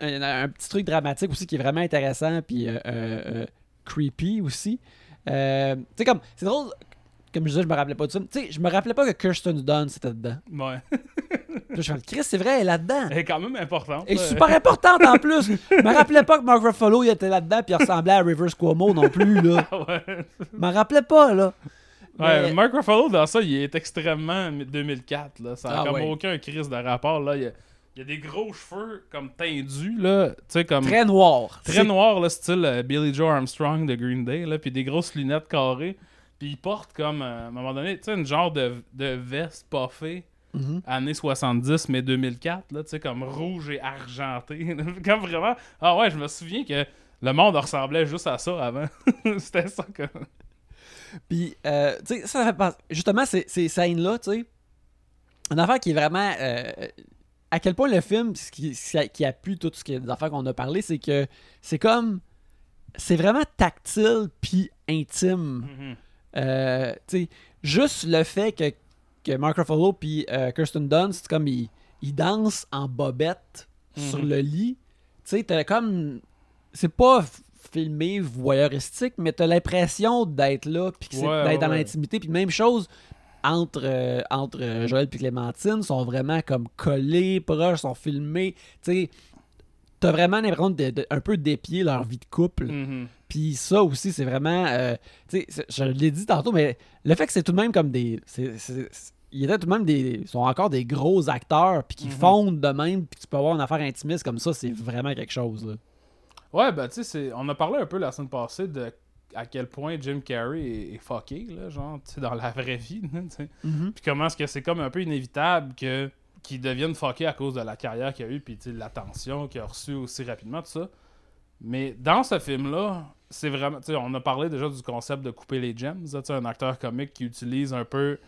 un, un- petit truc dramatique aussi qui est vraiment intéressant, puis euh, euh, creepy aussi. Sais, comme, c'est drôle, comme je disais, je me rappelais pas de ça. Tu sais, je me rappelais pas que Kirsten Dunst était dedans. Ouais. Puis je fais, Chris, c'est vrai, elle est là-dedans. Elle est quand même importante. Elle est super importante en plus. Je me rappelais pas que Mark Ruffalo il était là-dedans puis il ressemblait à Rivers Cuomo non plus là. ouais. Je me rappelais pas là. Ouais, Mais- Mark Ruffalo, dans ça, il est extrêmement 2004. Là. Ça a Ah comme ouais. aucun crise de rapport. Là. Il, y a, il y a des gros cheveux comme tendus, là. Comme très, Très noir. C'est- noir, là, style euh, Billy Joe Armstrong de Green Day. Là. Puis des grosses lunettes carrées. Puis il porte comme, euh, à un moment donné, tu sais, une genre de, de veste puffée. Mhm. Années 70, mais 2004, là, tu sais, comme rouge et argenté. comme vraiment. Ah ouais, je me souviens que le monde ressemblait juste à ça avant. C'était ça, comme. Puis, euh, tu sais, ça Justement, ces, ces scènes-là, tu sais, une affaire qui est vraiment. euh, à quel point le film, ce qui, qui- appuie toutes ce qui est des affaires qu'on a parlé, c'est que c'est comme. C'est vraiment tactile puis intime. Mhm. Euh, juste le fait que, que Mark Ruffalo puis euh, Kirsten Dunst, comme ils, ils dansent en bobette sur Mhm. le lit, tu sais, t'as comme. C'est pas filmé voyeuristique, mais t'as l'impression d'être là, puis Ouais, d'être ouais, dans l'intimité. Puis même chose entre, euh, entre euh, Joël et Clémentine, sont vraiment comme collés, proches, sont filmés. Tu sais, t'as vraiment l'impression de, de- un peu d'épier leur vie de couple. Mhm. Puis ça aussi, c'est vraiment. euh, tu sais, je l'ai dit tantôt, mais le fait que c'est tout de même comme des. c'est- ils étaient tout de même des. sont encore des gros acteurs, puis qui Mhm. fondent de même, puis tu peux avoir une affaire intimiste comme ça, c'est vraiment quelque chose. Là. Ouais, ben, tu sais, on a parlé un peu la semaine passée de à quel point Jim Carrey est, est fucké, là, genre, tu sais, dans la vraie vie, tu sais. Puis comment est-ce que c'est comme un peu inévitable que qu'il devienne fucké à cause de la carrière qu'il a eue, puis l'attention qu'il a reçue aussi rapidement, tout ça. Mais dans ce film-là, c'est vraiment. On a parlé déjà du concept de couper les gems, un acteur comique qui utilise un peu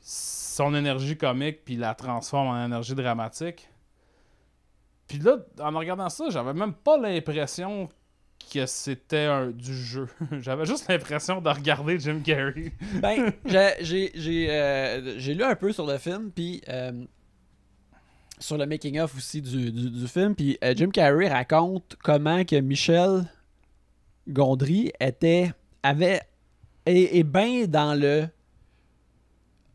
son énergie comique puis la transforme en énergie dramatique. Puis là, en regardant ça, j'avais même pas l'impression que c'était un- du jeu. j'avais juste l'impression de regarder Jim Carrey. Ben, j'ai- euh, lu un peu sur le film, puis euh, sur le making-of aussi du, du, du film, puis euh, Jim Carrey raconte comment que Michel Gondry était, avait, est, est bien dans le...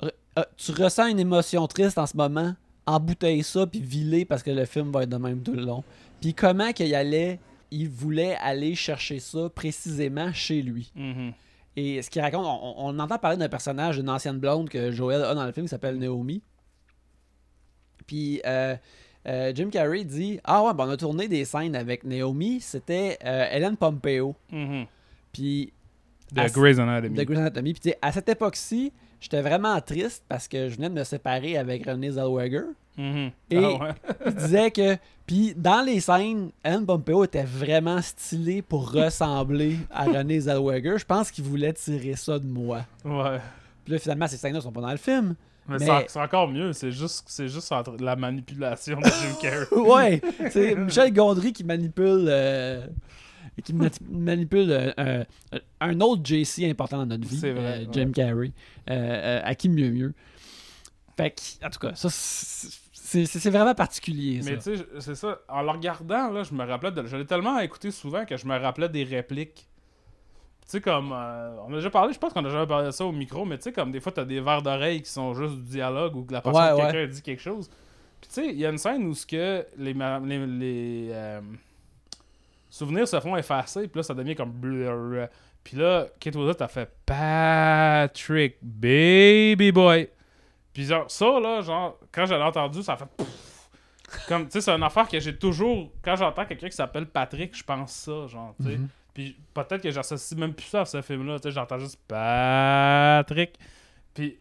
re- euh, tu ressens une émotion triste en ce moment, embouteille ça, puis vile parce que le film va être de même tout le long. Puis comment qu'il allait, il voulait aller chercher ça précisément chez lui. Mhm. Et ce qu'il raconte, on, on entend parler d'un personnage, d'une ancienne blonde que Joel a dans le film qui s'appelle Naomi. Puis euh, euh, Jim Carrey dit Ah ouais, ben on a tourné des scènes avec Naomi, c'était euh, Helen Pompeo. Mhm. Puis De Grey's Anatomy. de Grey's Anatomy. Puis à cette époque-ci, j'étais vraiment triste parce que je venais de me séparer avec Renée Zellweger. Mhm. Et- Ah ouais. Il disait que. Puis dans les scènes, Helen Pompeo était vraiment stylée pour ressembler à Renée Zellweger. Je pense qu'il voulait tirer ça de moi. Ouais. Puis là, finalement, ces scènes-là sont pas dans le film. Mais, Mais- c'est- encore mieux, c'est juste, c'est juste entre la manipulation de Jim Carrey. ouais, c'est Michel Gondry qui manipule. euh, qui ma- manipule euh, un- autre JC important dans notre vie, vrai, euh, ouais. Jim Carrey. À qui mieux mieux. Fait que, en tout cas, ça, c'est vraiment particulier. Mais tu sais, c'est ça. En le regardant, là, je me rappelais de. Je l'ai tellement écouté souvent que je me rappelais des répliques. Tu sais, comme. euh, on a déjà parlé, je pense qu'on a déjà parlé de ça au micro, mais tu sais, comme des fois, t'as des verres d'oreilles qui sont juste du dialogue ou que la façon Ouais, que ouais. quelqu'un dit quelque chose. Puis tu sais, il y a une scène où ce que les, ma- les, les, euh, souvenirs se font effacer, puis là, ça devient comme. blur. Puis là, Kate Winslet a fait Patrick, baby boy. Puis genre, ça, là, genre, quand je l'ai entendu, ça a fait pouf. Comme, tu sais, c'est une affaire que j'ai toujours. Quand j'entends quelqu'un qui s'appelle Patrick, je pense ça, genre, tu sais. Mhm. Puis peut-être que j'associe même plus ça à ce film-là, tu sais, j'entends juste Patrick. Puis,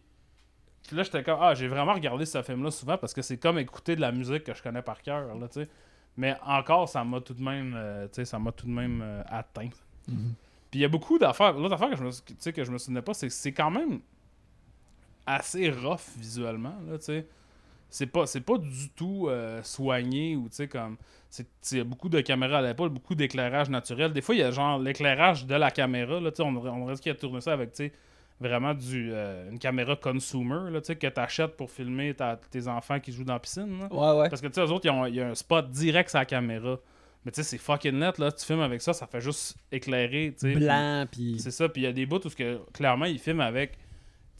puis là, j'étais comme, ah, j'ai vraiment regardé ce film-là souvent parce que c'est comme écouter de la musique que je connais par cœur, là, tu sais. Mais encore, ça m'a tout de même, euh, tu sais, ça m'a tout de même euh, atteint. Mhm. Puis il y a beaucoup d'affaires. L'autre affaire que je me, tu sais, que je me souvenais pas, c'est que c'est quand même assez rough visuellement, là, tu sais. C'est pas, c'est pas du tout euh, soigné ou, tu sais, comme... c'est- Il y a beaucoup de caméras à l'épaule, beaucoup d'éclairage naturel. Des fois, il y a genre l'éclairage de la caméra, là, tu on, aurait- on qu'il a tourné ça avec, tu sais, vraiment du, euh, une caméra consumer, là, tu sais, que t'achètes pour filmer ta- tes enfants qui jouent dans la piscine, là. Ouais, ouais. Parce que, tu sais, eux autres, il y a un spot direct sur la caméra. Mais, tu sais, c'est fucking net, là. Tu filmes avec ça, ça fait juste éclairer, tu sais. Blanc, puis. C'est ça, puis il y a des bouts où, que, clairement, ils filment avec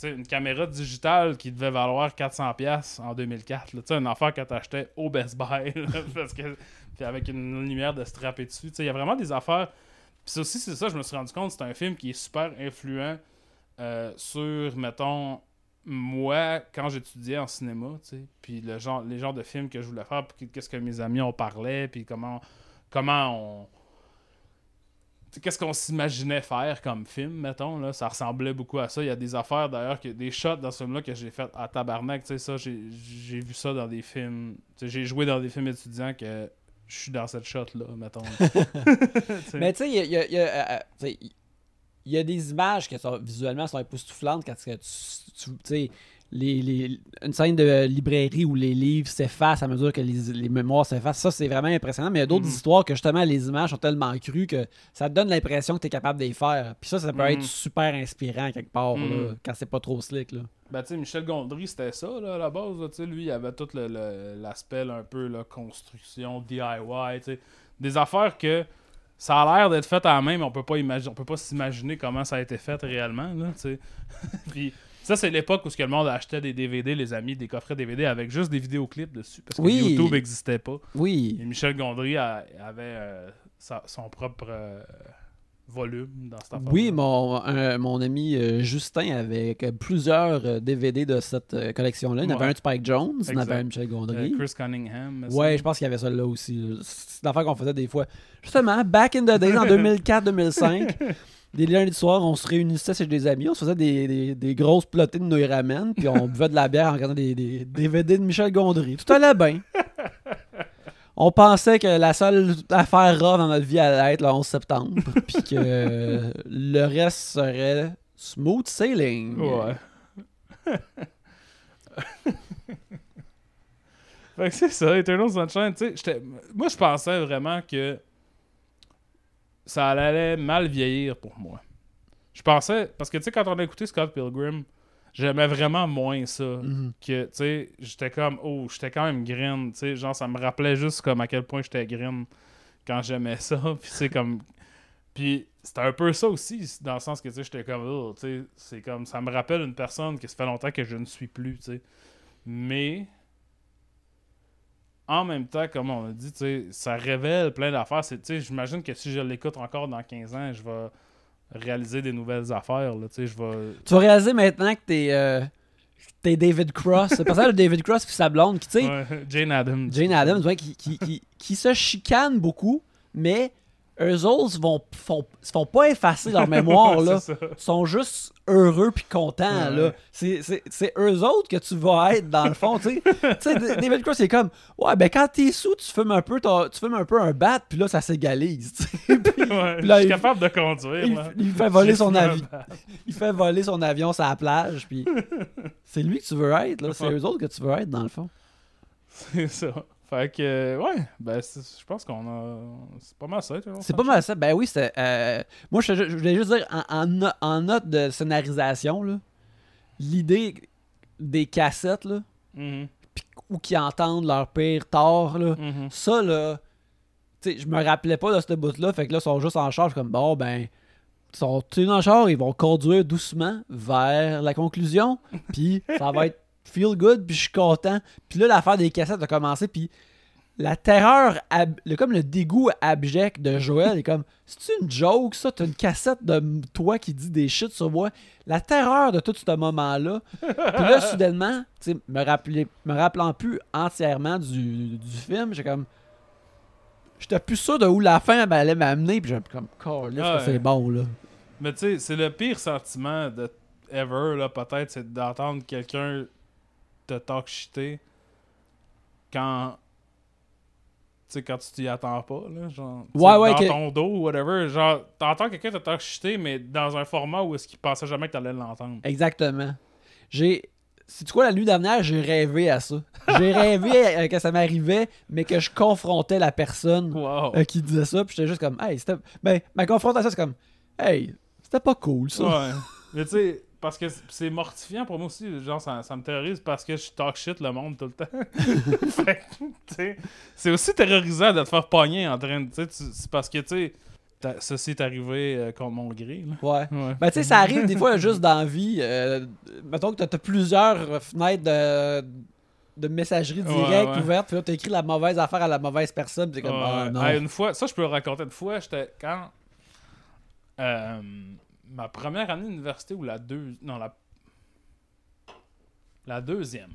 une caméra digitale qui devait valoir 400$ en 2004. là. Une affaire que t'achetais au Best Buy. parce que, puis avec une lumière de strapper dessus. Il y a vraiment des affaires. Puis ça aussi, c'est ça, je me suis rendu compte, c'est un film qui est super influent euh, sur, mettons, moi, quand j'étudiais en cinéma, puis le genre, les genres de films que je voulais faire, puis qu'est-ce que mes amis en parlaient, puis comment, comment on qu'est-ce qu'on s'imaginait faire comme film, mettons, là, ça ressemblait beaucoup à ça. Il y a des affaires, d'ailleurs, que, des shots dans ce film-là que j'ai fait à tabarnak, tu sais, ça, j'ai vu ça dans des films, j'ai joué dans des films étudiants que je suis dans cette shot-là, mettons. Mais tu sais, il y a, il y a- y a, y des images qui sont visuellement sont époustouflantes quand tu, tu, tu sais, les, les- une scène de librairie où les livres s'effacent à mesure que les, les mémoires s'effacent. Ça, c'est vraiment impressionnant. Mais il y a d'autres Mhm. histoires que justement les images sont tellement crues que ça te donne l'impression que tu es capable de les faire. Puis ça, ça peut Mhm. être super inspirant quelque part là, Mhm. quand c'est pas trop slick. Là. Ben, tu sais, Michel Gondry, c'était ça, là, à la base. là, tu sais, lui, il avait tout l'aspect, là, un peu, là, construction, DIY, tu sais. Des affaires que ça a l'air d'être fait à la main, mais on peut pas imaginer, on peut pas s'imaginer comment ça a été fait réellement, là, tu sais. Puis, Ça, c'est l'époque où ce que le monde achetait des DVD, les amis, des coffrets DVD avec juste des vidéoclips dessus. Parce que Oui. YouTube n'existait pas. Oui. Et Michel Gondry a- avait euh, sa- son propre euh, volume dans cette affaire. Oui, mon, un- mon ami euh, Justin avait plusieurs euh, DVD de cette euh, collection-là. Il y en avait un de Spike Jones, il y en avait un de Michel Gondry. Chris Cunningham. Ouais, je pense qu'il y avait ça là aussi. C'est une affaire qu'on faisait des fois. Justement, back in the days, en 2004-2005, des lundis soirs, on se réunissait chez des amis, on se faisait des, des, des grosses plotées de nouilles ramen, puis on buvait de la bière en regardant des, des DVD de Michel Gondry. Tout allait bien. On pensait que la seule affaire rare dans notre vie allait être le 11 septembre, puis que le reste serait smooth sailing. Ouais. fait que c'est ça, Eternal Sunshine. Tu sais, moi, je pensais vraiment que ça allait mal vieillir pour moi. Je pensais, parce que tu sais, quand on a écouté Scott Pilgrim, j'aimais vraiment moins ça. Mhm. Que, tu sais, j'étais comme, oh, j'étais quand même green. Tu sais, genre, ça me rappelait juste comme à quel point j'étais green quand j'aimais ça. Puis, c'est comme. Puis, c'était un peu ça aussi, dans le sens que, tu sais, j'étais comme, oh, tu sais, c'est comme, ça me rappelle une personne que ça fait longtemps que je ne suis plus, tu sais. Mais, en même temps, comme on a dit, ça révèle plein d'affaires. J'imagine que si je l'écoute encore dans 15 ans, je vais réaliser des nouvelles affaires, là, je vais... Tu vas réaliser maintenant que t'es euh, t'es David Cross. Le personnage de David Cross puis sa blonde, qui, tu sais, Ouais, Jane Adams. Jane Adams, ouais, qui, qui, qui, qui se chicane beaucoup, mais eux autres vont, font, se font pas effacer leur mémoire, là. sont juste heureux puis contents, Ouais. là. C'est- eux autres que tu vas être, dans le fond, tu sais. David Cross, c'est comme, ouais, ben quand t'es sous, tu fumes un peu, ton- tu fumes un peu un bat, puis là, ça s'égalise, tu sais. Puis Ouais, Puis là, je suis il- capable de conduire. il, fait voler son avion. Il fait voler son avion sur la plage, puis c'est lui que tu veux être, là. C'est eux autres que tu veux être, dans le fond. C'est ça. Fait que, euh, ouais, ben, je pense qu'on a. C'est pas mal ça. C'est pas mal ça. Ben oui, c'est. euh, moi, je, je voulais juste dire, en, en no- en note de scénarisation, là, l'idée des cassettes, là, Mhm, pis- ou qui entendent leur pire tort, là, mhm. ça, là, tu sais, je me rappelais pas de ce bout-là, fait que là, ils sont juste en charge, comme, bon, ben, ils sont en char, ils vont conduire doucement vers la conclusion, puis ça va être feel good, puis je suis content. Puis là, l'affaire des cassettes a commencé, puis la terreur, ab- le, comme le dégoût abject de Joël est comme, c'est une joke, ça? T'as une cassette de toi qui dit des shit sur moi. La terreur de tout ce moment-là. Puis là, soudainement, me, rappeler- me rappelant plus entièrement du, du film, j'ai comme. J'étais plus sûr de où la fin ben, allait m'amener, puis j'ai comme, Caliste, Ah c'est bon, là. Mais tu sais, c'est le pire sentiment de ever, là, peut-être, c'est d'entendre quelqu'un te talk quand. Tu sais, quand tu t'y attends pas, là. Genre, Ouais, ouais, Dans que- ton dos ou whatever. Genre, t'entends quelqu'un te talk mais dans un format où est-ce qu'il pensait jamais que t'allais l'entendre. Exactement. J'ai. C'est quoi, la nuit dernière, j'ai rêvé à ça. J'ai rêvé euh, que ça m'arrivait, mais que je confrontais la personne Wow. euh, qui disait ça, puis j'étais juste comme, hey, c'était. Ben, ma confrontation, c'est comme, hey, c'était pas cool, ça. Ouais. Mais tu sais, parce que c'est mortifiant pour moi aussi. Genre, ça, ça me terrorise parce que je talk shit le monde tout le temps. tu c'est aussi terrorisant de te faire pogner en train de. Tu sais, tu- c'est parce que, tu sais, ceci est arrivé euh, contre mon gré. Là. Ouais. Ouais. Ben, tu sais, ça arrive des fois juste dans la vie. euh, mettons que t'as- t'as plusieurs fenêtres de, de messagerie Ouais, directe ouais. ouvertes, puis là, t'as écrit la mauvaise affaire à la mauvaise personne, puis comme, Ouais. ah non. Hey, une fois, ça, je peux le raconter une fois. J'étais quand. euh, ma première année d'université ou la deux. Non, la. La deuxième.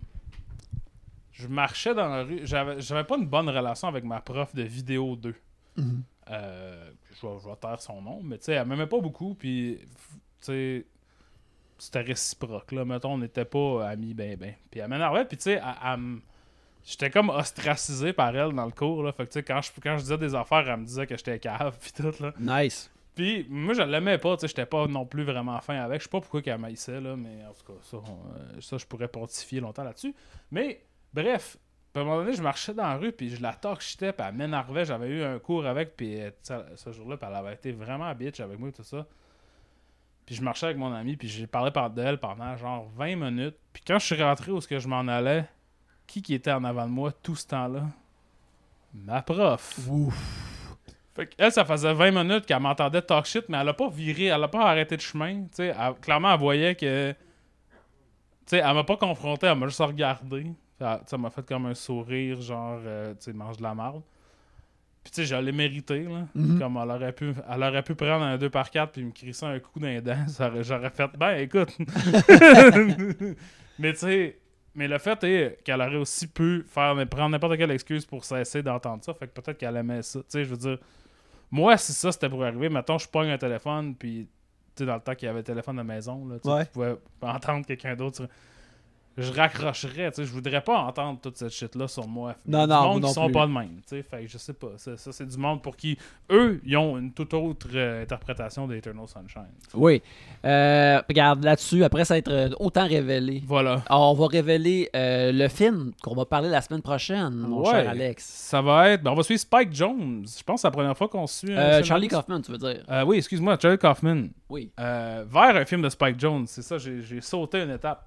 Je marchais dans la rue. J'avais, j'avais pas une bonne relation avec ma prof de vidéo 2. Mhm. Euh, je, vais, je vais taire son nom, mais tu sais, elle m'aimait pas beaucoup, puis tu sais, c'était réciproque, là. Mettons, on n'était pas amis, ben, ben. Puis elle m'énervait, puis tu sais, elle- elle me- j'étais comme ostracisé par elle dans le cours, là. Fait que tu sais, quand je, quand je disais des affaires, elle me disait que j'étais cave, puis tout, là. Nice. Puis moi, je l'aimais pas, tu sais, j'étais pas non plus vraiment fin avec. Je sais pas pourquoi qu'elle m'haïssait, là, mais en tout cas, ça, euh, ça je pourrais pontifier longtemps là-dessus. Mais, bref, à un moment donné, je marchais dans la rue, puis je la torchitais, puis elle m'énervait. J'avais eu un cours avec, puis euh, ce jour-là, puis elle avait été vraiment bitch avec moi, tout ça. Puis je marchais avec mon ami, puis j'ai parlé par d'elle pendant genre 20 minutes. Puis quand je suis rentré où ce que je m'en allais, qui qui était en avant de moi tout ce temps-là? Ma prof. Ouf. Fait elle, ça faisait 20 minutes qu'elle m'entendait talk shit, mais elle a pas viré, elle a pas arrêté de chemin. Elle- clairement, elle voyait que sais, elle m'a pas confronté, elle m'a juste regardé. Ça ça m'a fait comme un sourire, genre, euh, tu sais, mange de la marde. Puis tu sais, je l'ai mérité, là. Mhm. Comme elle aurait pu, elle aurait pu prendre un 2 par 4 puis me crisser un coup dans les dents. J'aurais fait, ben écoute. mais tu sais, mais le fait est qu'elle aurait aussi pu faire prendre n'importe quelle excuse pour cesser d'entendre ça. Fait que peut-être qu'elle aimait ça. Tu sais, je veux dire, moi, si ça c'était pour arriver, mettons, je pogne un téléphone, puis tu sais, dans le temps qu'il y avait le téléphone de maison, là, Ouais. tu pouvais entendre quelqu'un d'autre. Je raccrocherais, tu sais, je voudrais pas entendre toute cette shit-là sur moi. Non, Du non, monde moi qui non sont plus. pas de même, tu sais, fait que je sais pas. Ça, c'est du monde pour qui, eux, ils ont une toute autre euh, interprétation d'Eternal Sunshine. Oui. Euh, regarde, là-dessus, après ça être euh, autant révélé, Voilà. alors, on va révéler euh, le film qu'on va parler la semaine prochaine, mon Ouais. cher Alex. Ça va être. ben, on va suivre Spike Jones. Je pense que c'est la première fois qu'on suit. un. Charlie Kaufman, tu veux dire? Oui, excuse-moi, Charlie Kaufman. Oui. Vers un film de Spike Jones, c'est ça, j'ai sauté une étape.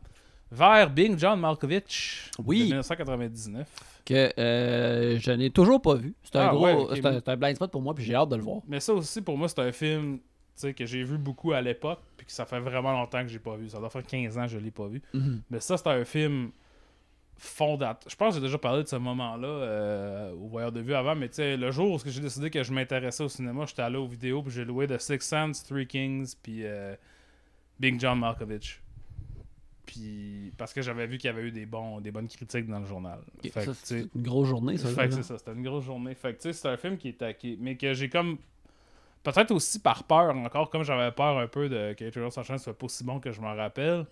Vers Bing John Malkovich Oui. de 1999. Que euh, je n'ai toujours pas vu. C'est un Ah, gros. ouais, ok. c'est un, c'est un blind spot pour moi, puis j'ai hâte de le voir. Mais ça aussi, pour moi, c'est un film que j'ai vu beaucoup à l'époque, puis que ça fait vraiment longtemps que j'ai pas vu. Ça doit faire 15 ans que je l'ai pas vu. Mhm. Mais ça, c'est un film fondateur. Je pense que j'ai déjà parlé de ce moment-là euh, au voyeur de vue avant, mais le jour où j'ai décidé que je m'intéressais au cinéma, j'étais allé aux vidéos, puis j'ai loué The Six Sense, Three Kings, puis euh, Big John Malkovich. Puis parce que j'avais vu qu'il y avait eu des, bons, des bonnes critiques dans le journal. Ok, Fait ça, c'est une grosse journée, ça. fait que c'est ça, c'était une grosse journée. Fait que tu sais, c'est un film qui est qui- mais que j'ai comme peut-être aussi par peur encore comme j'avais peur un peu de que Eternal Sunshine soit pas aussi bon que je m'en rappelle.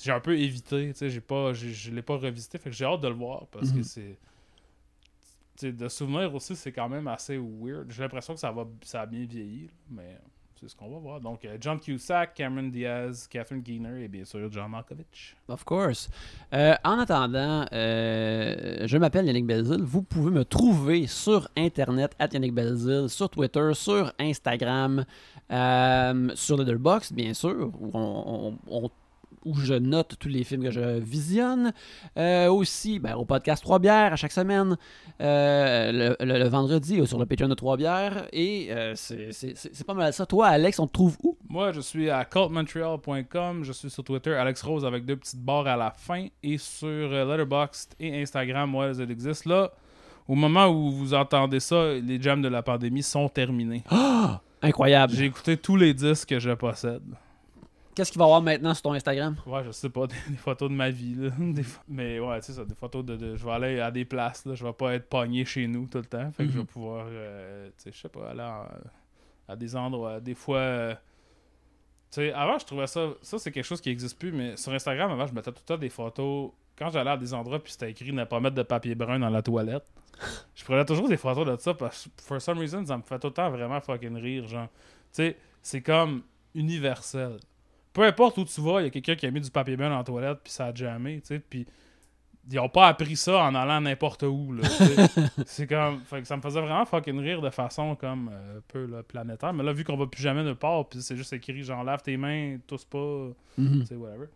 J'ai un peu évité, tu sais, j'ai pas j'ai- je l'ai pas revisité, fait que j'ai hâte de le voir parce que Mhm. c'est tu sais de souvenir aussi, c'est quand même assez weird. J'ai l'impression que ça va ça a bien vieilli, là, mais c'est ce qu'on va voir. Donc euh, John Cusack, Cameron Diaz, Catherine Keener et bien sûr John Malkovich. Of course. Euh, en attendant, euh, je m'appelle Yannick Belzil. Vous pouvez me trouver sur Internet, at Yannick Belzil, sur Twitter, sur Instagram, euh, sur Letterboxd, bien sûr, où, on- on- on- où je note tous les films que je visionne. Euh, aussi, ben, au podcast Trois Bières à chaque semaine, euh, le, le- le vendredi, euh, sur le Patreon de Trois Bières. Et c'est pas mal ça. Toi, Alex, on te trouve où? Moi, je suis à cultmontreal.com. Je suis sur Twitter, Alex Rose avec deux petites barres à la fin. Et sur Letterboxd et Instagram, moi, elles existent. Là, au moment où vous entendez ça, les jams de la pandémie sont terminés. Ah! Incroyable. J'ai écouté tous les disques que je possède. Qu'est-ce qu'il va y avoir maintenant sur ton Instagram? Ouais, je sais pas, des, des photos de ma vie. Là. Des mais ouais, tu sais ça, des photos de, de- Je vais aller à des places. Là. Je vais pas être pogné chez nous tout le temps. Fait que je vais Mhm. pouvoir, euh, tu sais, je sais pas, aller en- à des endroits. Des fois. euh, tu sais, avant, je trouvais ça. Ça, c'est quelque chose qui existe plus. Mais sur Instagram, avant, je mettais tout le temps des photos. Quand j'allais à des endroits, puis c'était écrit ne pas mettre de papier brun dans la toilette. Je prenais toujours des photos de ça parce que, for some reason, ça me fait tout le temps vraiment fucking rire. Genre, tu sais, c'est comme universel peu importe où tu vas, il y a quelqu'un qui a mis du papier dans la toilette, puis ça a jamais, tu sais, puis ils ont pas appris ça en allant n'importe où, là. C'est comme, fait que ça me faisait vraiment fucking rire de façon comme euh, un peu là, planétaire, mais là, vu qu'on va plus jamais nulle part, puis c'est juste écrit genre lave tes mains, tous pas, tu sais, whatever.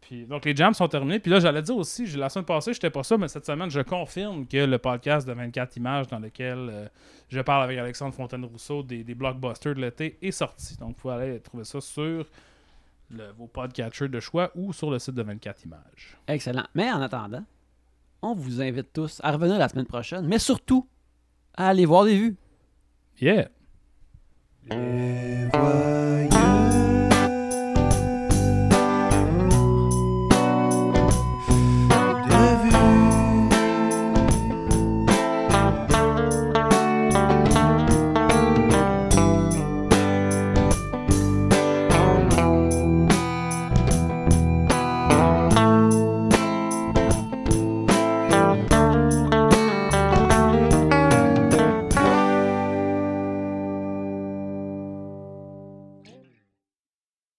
Puis, donc les jams sont terminés. Puis là, j'allais dire aussi, la semaine passée, j'étais pas ça, mais cette semaine, je confirme que le podcast de 24 images dans lequel euh, je parle avec Alexandre Fontaine-Rousseau des, des blockbusters de l'été est sorti. Donc, vous pouvez aller trouver ça sur le- vos podcatchers de choix ou sur le site de 24 images. Excellent. Mais en attendant, on vous invite tous à revenir la semaine prochaine, mais surtout à aller voir des vues. Yeah! Les